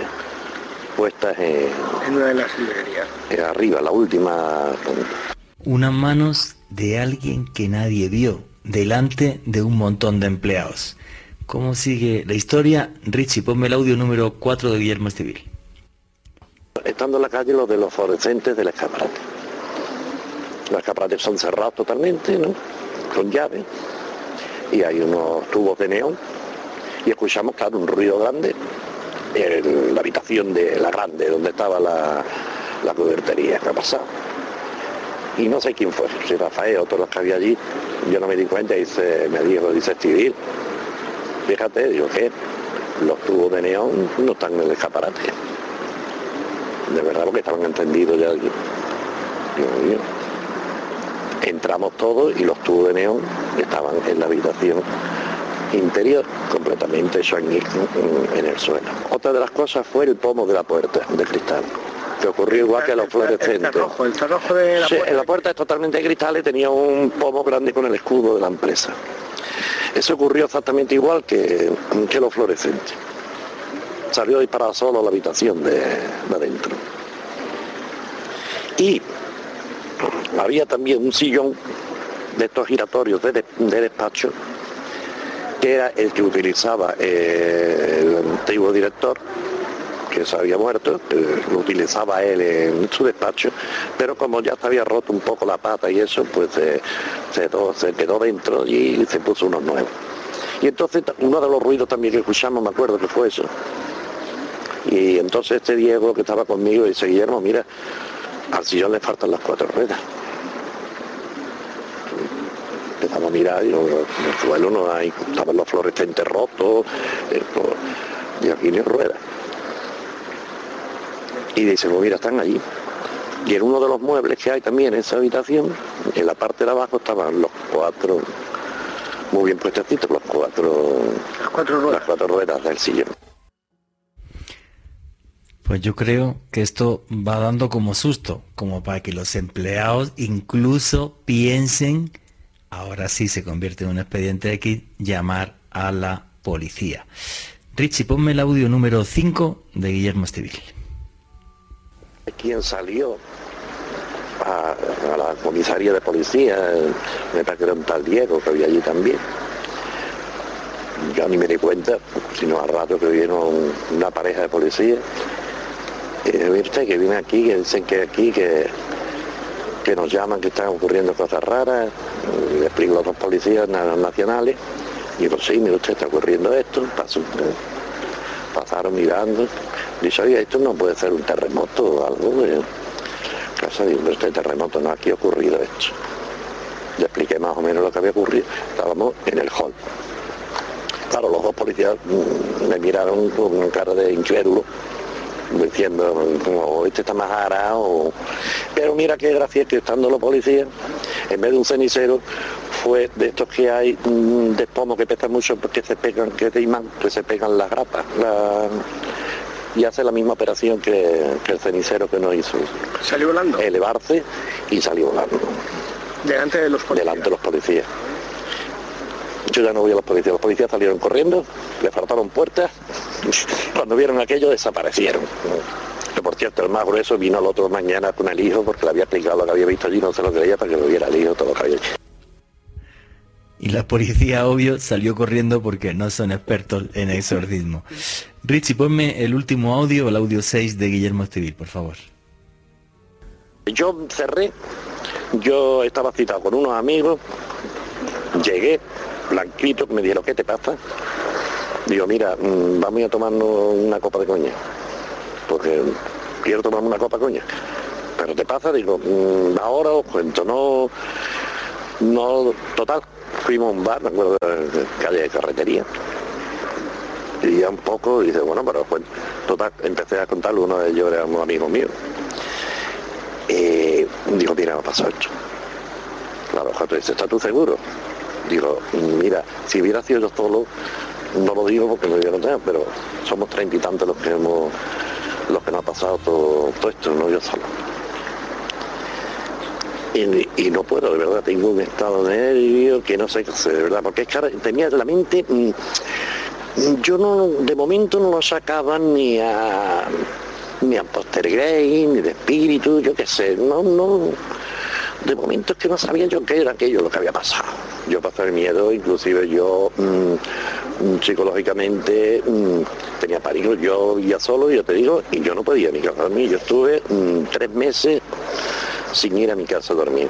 puestas en, en una de las librerías. arriba, la última. Unas manos de alguien que nadie vio, delante de un montón de empleados. ¿Cómo sigue la historia? Richie, ponme el audio número 4 de Guillermo Civil. Estando en la calle los de los fluorescentes del escaparate. Los escaparates son cerrados totalmente, ¿no? Con llave. Y hay unos tubos de neón. Y escuchamos, claro, un ruido grande en la habitación de la grande, donde estaba la, la cubertería. ¿Qué ha pasado? Y no sé quién fue, si Rafael o todos los que había allí. Yo no me di cuenta y se, me dijo, dice civil, fíjate, digo que los tubos de neón no están en el escaparate. De verdad porque estaban encendidos ya. Entramos todos y los tubos de neón estaban en la habitación interior, completamente en el suelo. Otra de las cosas fue el pomo de la puerta de cristal que ocurrió igual que los fluorescentes. El, la puerta es totalmente de cristal y tenía un pomo grande con el escudo de la empresa. Eso ocurrió exactamente igual que, que los fluorescentes. Salió disparado solo a la habitación de, adentro. Y había también un sillón de estos giratorios de, despacho que era el que utilizaba eh, el antiguo director que se había muerto, lo utilizaba él en su despacho, pero como ya se había roto un poco la pata y eso, pues se, se quedó dentro y se puso unos nuevos. Y entonces uno de los ruidos también que escuchamos, me acuerdo que fue eso. Y entonces este Diego que estaba conmigo dice, Guillermo, mira, al sillón le faltan las cuatro ruedas. Empezamos a mirar y en el suelo no estaban los fluorescentes rotos, eh, y aquí ni ruedas. Y dice, pues mira, están allí. Y en uno de los muebles que hay también en esa habitación, en la parte de abajo estaban los cuatro, muy bien puestecitos, los cuatro, las cuatro ruedas, las cuatro ruedas del sillón. Pues yo creo que esto va dando como susto, como para que los empleados incluso piensen, ahora sí se convierte en un expediente X, llamar a la policía. Richie, ponme el audio número 5 de Guillermo Estivil quien salió a, la comisaría de policía, me parece que era un tal Diego que había allí también. Yo ni me di cuenta, sino al rato que vieron una pareja de policías. Y usted que viene aquí, que dicen que aquí, que, que nos llaman, que están ocurriendo cosas raras. Le explico a los policías nacionales. Y pues sí, mire usted, está ocurriendo esto. Pasaron mirando. Dice, oye, esto no puede ser un terremoto o algo. De... Casa de este terremoto no aquí ha ocurrido esto. Le expliqué más o menos lo que había ocurrido. Estábamos en el hall. Claro, los dos policías mm, me miraron con cara de incrédulo, diciendo, como, este está más arado. Pero mira qué gracia que estando los policías, en vez de un cenicero, fue de estos que hay mm, de pomo que pesan mucho porque se pegan, que de imán, que se pegan las grapas y hace la misma operación que, el cenicero que nos hizo. ¿Salió volando? Elevarse y salió volando. Delante de los policías. Delante de los policías. Yo ya no voy a los policías. Los policías salieron corriendo, le faltaron puertas. Cuando vieron aquello desaparecieron. Que por cierto, el más grueso vino el otro mañana con el hijo porque le había explicado lo que había visto allí, no se lo creía para que lo viera el hijo, todo lo que había hecho. Y la policía, obvio, salió corriendo porque no son expertos en exorcismo. Richie, ponme el último audio, el audio 6 de Guillermo Estivil, por favor. Yo cerré, yo estaba citado con unos amigos llegué, blanquito, me dijeron, ¿qué te pasa? Digo, mira, mm, vamos a tomarnos una copa de coña, porque quiero tomarme una copa de coña. Pero te pasa, digo, mm, ahora os cuento, no, no, total, fuimos a un bar, me acuerdo calle de carretería. Y ya un poco, dice, bueno, pero pues, total, empecé a contarle, uno de ellos era un amigo mío. Eh, digo, mira, me pasado esto. Claro, Jato dice, ¿estás tú seguro? Digo, mira, si hubiera sido yo solo, no lo digo porque me voy a contar, pero somos treinta y tantos los que hemos, los que nos ha pasado todo esto, no yo solo. Y, no puedo, de verdad, tengo un estado de nervio que no sé qué hacer, de verdad, porque es que tenía la mente, mm, yo no, de momento no lo sacaba ni a ni a Gray, ni de espíritu, yo qué sé, no, no, de momento es que no sabía yo qué era aquello lo que había pasado. Yo pasé el miedo, inclusive yo mm, mm, psicológicamente tenía pánico, yo vivía solo, yo te digo, y yo no podía ni casa dormir, yo estuve tres meses sin ir a mi casa a dormir.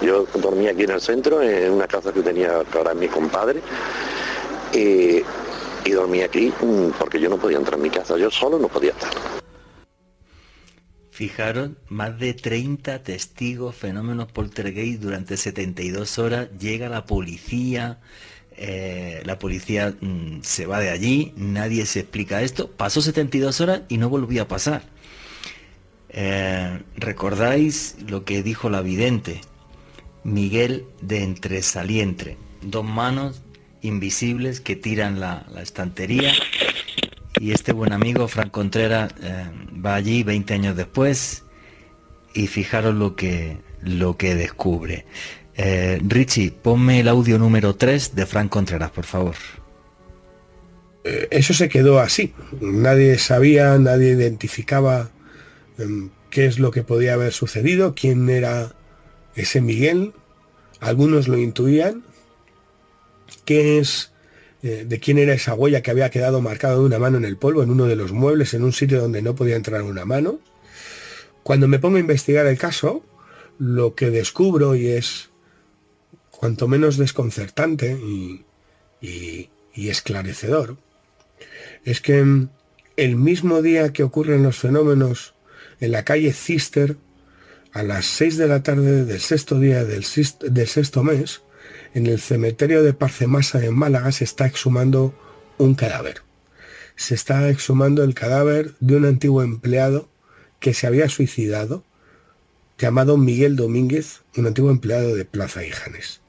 Yo dormía aquí en el centro, en una casa que tenía ahora mi compadre, y dormía aquí mm, porque yo no podía entrar en mi casa, yo solo no podía estar. Fijaron, más de 30 testigos, fenómenos poltergeist durante 72 horas, llega la policía, eh, la policía mm, se va de allí, nadie se explica esto, pasó 72 horas y no volvió a pasar. Eh, ¿Recordáis lo que dijo la vidente? Miguel de Entresalientre. Dos manos invisibles que tiran la, estantería. Y este buen amigo, Frank Contreras, eh, va allí 20 años después y fijaros lo que, lo que descubre. Eh, Richie, ponme el audio número 3 de Frank Contreras, por favor. Eso se quedó así. Nadie sabía, nadie identificaba qué es lo que podía haber sucedido, quién era ese Miguel. Algunos lo intuían. ¿Qué es, eh, de quién era esa huella que había quedado marcada de una mano en el polvo, en uno de los muebles, en un sitio donde no podía entrar una mano? Cuando me pongo a investigar el caso, lo que descubro y es cuanto menos desconcertante y, y esclarecedor, es que em, el mismo día que ocurren los fenómenos en la calle Cister, a las 6 de la tarde del sexto día del, sexto mes, en el cementerio de Parcemasa en Málaga se está exhumando un cadáver. Se está exhumando el cadáver de un antiguo empleado que se había suicidado, llamado Miguel Domínguez, un antiguo empleado de Plaza Ijanes.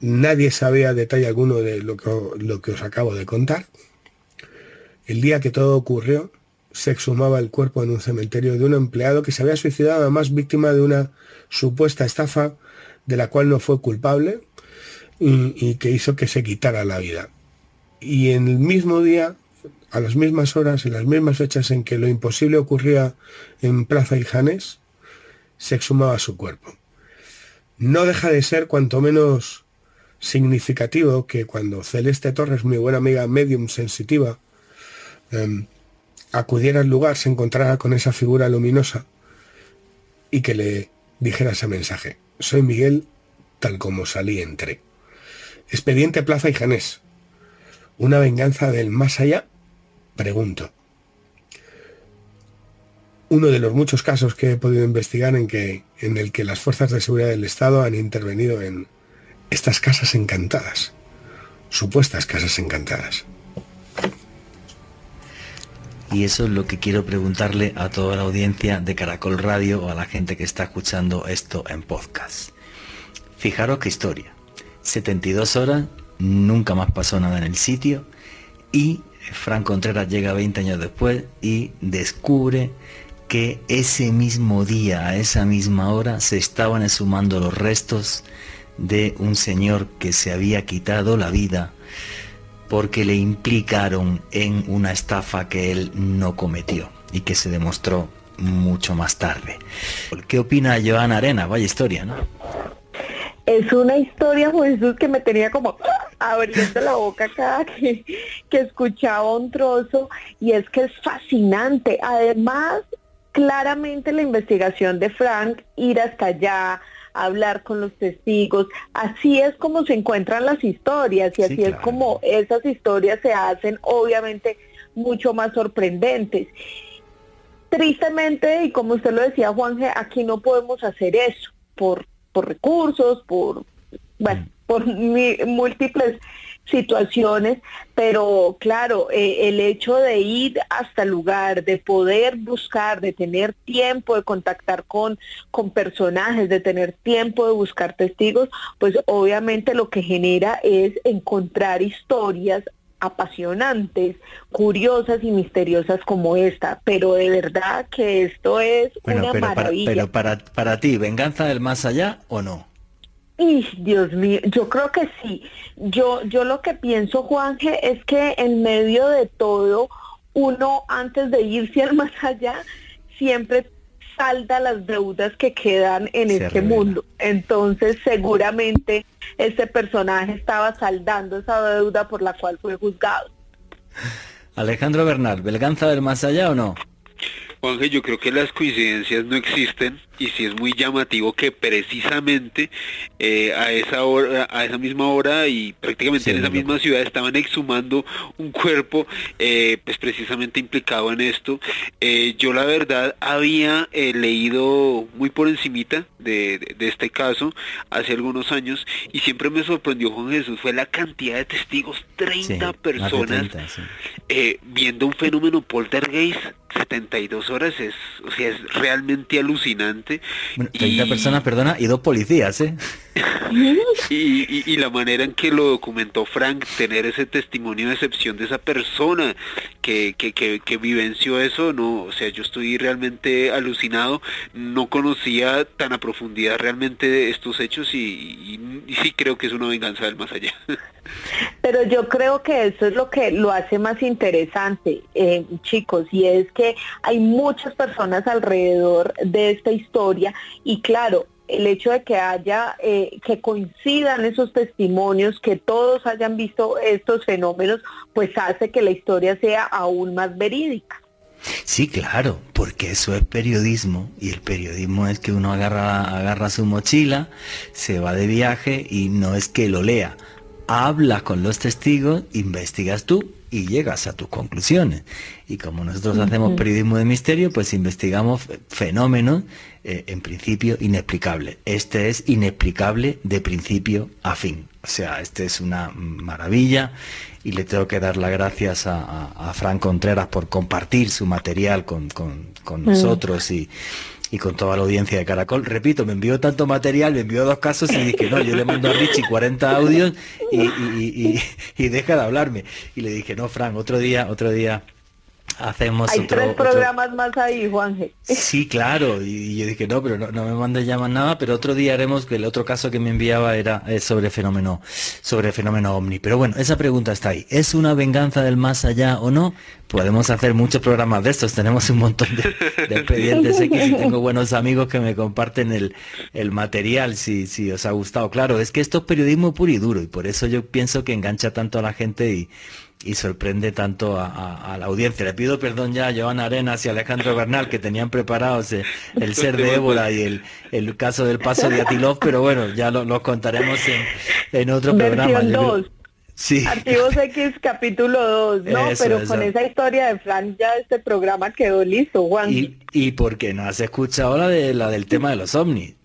Nadie sabía detalle alguno de lo que, lo que os acabo de contar. El día que todo ocurrió, se exhumaba el cuerpo en un cementerio de un empleado que se había suicidado además víctima de una supuesta estafa de la cual no fue culpable y, que hizo que se quitara la vida. Y en el mismo día, a las mismas horas, en las mismas fechas en que lo imposible ocurría en Plaza Ijanes, se exhumaba su cuerpo. No deja de ser cuanto menos significativo que cuando Celeste Torres, mi buena amiga medium sensitiva, em, acudiera al lugar, se encontrara con esa figura luminosa y que le dijera ese mensaje. Soy Miguel, tal como salí entré. Expediente Plaza y Janés. ¿Una venganza del más allá? Pregunto. Uno de los muchos casos que he podido investigar en, que, en el que las fuerzas de seguridad del Estado han intervenido en estas casas encantadas, supuestas casas encantadas. Y eso es lo que quiero preguntarle a toda la audiencia de Caracol Radio o a la gente que está escuchando esto en podcast. Fijaros qué historia. 72 horas, nunca más pasó nada en el sitio y Frank Contreras llega 20 años después y descubre que ese mismo día, a esa misma hora, se estaban exhumando los restos de un señor que se había quitado la vida porque le implicaron en una estafa que él no cometió y que se demostró mucho más tarde. ¿Qué opina Joana Arena? Vaya historia, ¿no? Es una historia, Jesús, que me tenía como abriendo la boca cada que, que escuchaba un trozo y es que es fascinante. Además, claramente la investigación de Frank, ir hasta allá, hablar con los testigos. Así es como se encuentran las historias y así es como esas historias se hacen obviamente mucho más sorprendentes. Tristemente, y como usted lo decía, Juanje, aquí no podemos hacer eso por, por recursos, por, bueno, mm. por múltiples situaciones, pero claro, eh, el hecho de ir hasta el lugar, de poder buscar, de tener tiempo de contactar con, con personajes, de tener tiempo de buscar testigos, pues obviamente lo que genera es encontrar historias apasionantes, curiosas y misteriosas como esta, pero de verdad que esto es una maravilla. pero para, para ti, ¿venganza del más allá o no? Y Dios mío, yo creo que sí. Yo, yo lo que pienso, Juanje, es que en medio de todo, uno antes de irse al más allá, siempre salda las deudas que quedan en este mundo. Entonces, seguramente ese personaje estaba saldando esa deuda por la cual fue juzgado. Alejandro Bernal, ¿Belganza del más allá o no? Juanje, yo creo que las coincidencias no existen y sí es muy llamativo que precisamente eh, a esa hora, a esa misma hora y prácticamente en esa misma ciudad estaban exhumando un cuerpo eh, pues precisamente implicado en esto. Eh, yo la verdad había leído muy por encimita de, este caso hace algunos años y siempre me sorprendió Juan Jesús fue la cantidad de testigos, 30 personas viendo un fenómeno poltergeist 72 horas es, o sea, es realmente alucinante 30 personas, perdona, y dos policías, ¿eh? y, la manera en que lo documentó Frank, tener ese testimonio de excepción de esa persona que, que, vivenció eso, no, o sea, yo estoy realmente alucinado, no conocía tan a profundidad realmente estos hechos y, sí creo que es una venganza del más allá. Pero yo creo que eso es lo que lo hace más interesante, eh, chicos, y es que hay muchas personas alrededor de esta historia y claro, el hecho de que haya, eh, que coincidan esos testimonios, que todos hayan visto estos fenómenos, pues hace que la historia sea aún más verídica. Sí, claro, porque eso es periodismo y el periodismo es que uno agarra, agarra su mochila, se va de viaje y no es que lo lea, hablas con los testigos, investigas tú y llegas a tus conclusiones. Y como nosotros hacemos periodismo de misterio, pues investigamos fenómenos eh, en principio inexplicables. Este es inexplicable de principio a fin. O sea, este es una maravilla y le tengo que dar las gracias a, a, Fran Contreras por compartir su material con, mm. nosotros y, y con toda la audiencia de Caracol. Repito, me envió tanto material, me envió dos casos y dije, no, yo le mando a Richie 40 audios y, deja de hablarme. Y le dije, no, Fran, otro día, otro día hacemos Hay tres programas más ahí, Juanje. Sí, claro, y, yo dije, no, pero no, me mandes ya más nada, pero otro día haremos, que el otro caso que me enviaba era sobre fenómeno, sobre fenómeno ovni. Pero bueno, esa pregunta está ahí. ¿Es una venganza del más allá o no? Podemos hacer muchos programas de estos, tenemos un montón de, expedientes X y tengo buenos amigos que me comparten el, el material si, si os ha gustado. Claro, es que esto es periodismo puro y duro y por eso yo pienso que engancha tanto a la gente y, y sorprende tanto a, la audiencia. Le pido perdón ya a Joana Arenas y Alejandro Bernal que tenían preparados el, ser de ébola y el, el, caso del paso de Atilov, pero bueno, ya lo, contaremos en, en otro programa. Sí. Archivos X capítulo 2, ¿no? pero con esa historia de Frank ya este programa quedó listo, Juan. Y, y porque no has escuchado la de la del tema de los ovnis.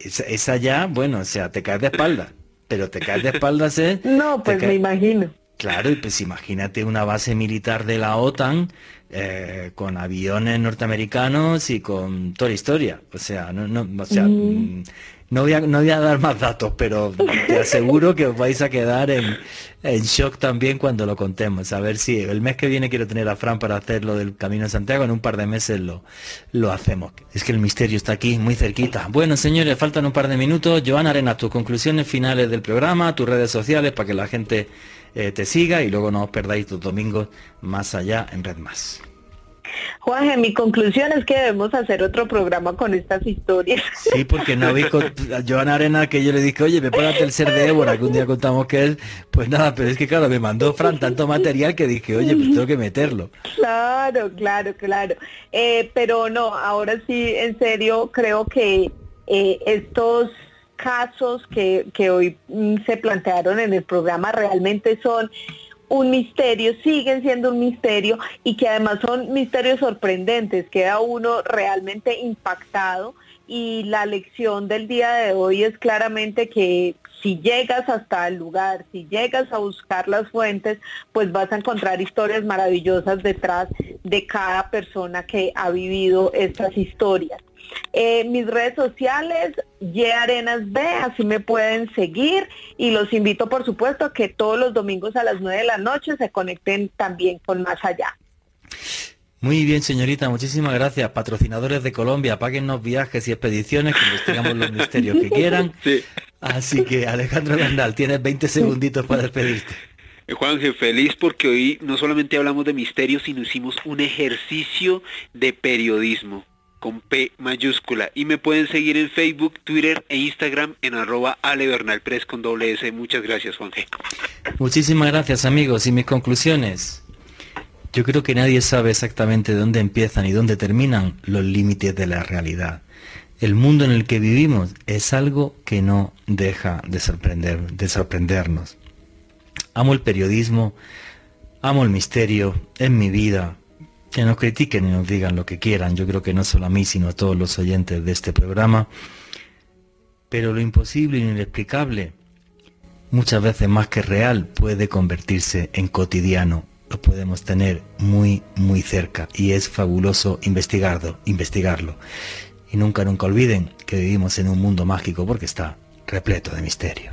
esa, ya, bueno, o sea, te caes de espalda. Pero te caes de espaldas, ¿eh? No, pues me imagino. Claro, y pues imagínate una base militar de la OTAN eh, con aviones norteamericanos y con toda la historia. O sea, no, no, o sea, mm. No, voy a, no voy a dar más datos, pero te aseguro que os vais a quedar en, en shock también cuando lo contemos. A ver si el mes que viene quiero tener a Fran para hacer lo del Camino de Santiago, en un par de meses lo, lo hacemos. Es que el misterio está aquí, muy cerquita. Bueno, señores, faltan un par de minutos. Joana Arena, tus conclusiones finales del programa, tus redes sociales para que la gente eh, te siga y luego no os perdáis tus domingos más allá en Red Más. Juanje, mi conclusión es que debemos hacer otro programa con estas historias. Sí, porque no vi con Joana Arena que yo le dije, oye, me ponate el ser de Ébora, que un día contamos que es, pues nada, pero es que claro, me mandó Fran tanto material que dije, oye, pues tengo que meterlo. Claro, claro, claro. Eh, pero no, ahora sí, en serio, creo que eh, estos casos que, hoy mm, se plantearon en el programa realmente son un misterio, siguen siendo un misterio y que además son misterios sorprendentes, queda uno realmente impactado y la lección del día de hoy es claramente que si llegas hasta el lugar, si llegas a buscar las fuentes, pues vas a encontrar historias maravillosas detrás de cada persona que ha vivido estas historias. Eh, mis redes sociales, Y Arenas B, así me pueden seguir y los invito por supuesto a que todos los domingos a las 9 de la noche se conecten también con Más Allá. Muy bien, señorita, muchísimas gracias. Patrocinadores de Colombia, páguennos viajes y expediciones, que investigamos los misterios que quieran. Así que, Alejandro Gandal, tienes 20 segunditos para despedirte. Eh, Juanje, feliz porque hoy no solamente hablamos de misterios, sino hicimos un ejercicio de periodismo con P mayúscula. Y me pueden seguir en Facebook, Twitter e Instagram en arroba Ale con doble S. Muchas gracias, Juanje. Muchísimas gracias, amigos. Y mis conclusiones. Yo creo que nadie sabe exactamente dónde empiezan y dónde terminan los límites de la realidad. El mundo en el que vivimos es algo que no deja de, sorprender, de sorprendernos. Amo el periodismo, amo el misterio, en mi vida. Que nos critiquen y nos digan lo que quieran. Yo creo que no solo a mí, sino a todos los oyentes de este programa. Pero lo imposible e inexplicable, muchas veces más que real, puede convertirse en cotidiano lo podemos tener muy, muy cerca y es fabuloso investigarlo, investigarlo. Y nunca, nunca olviden que vivimos en un mundo mágico porque está repleto de misterio.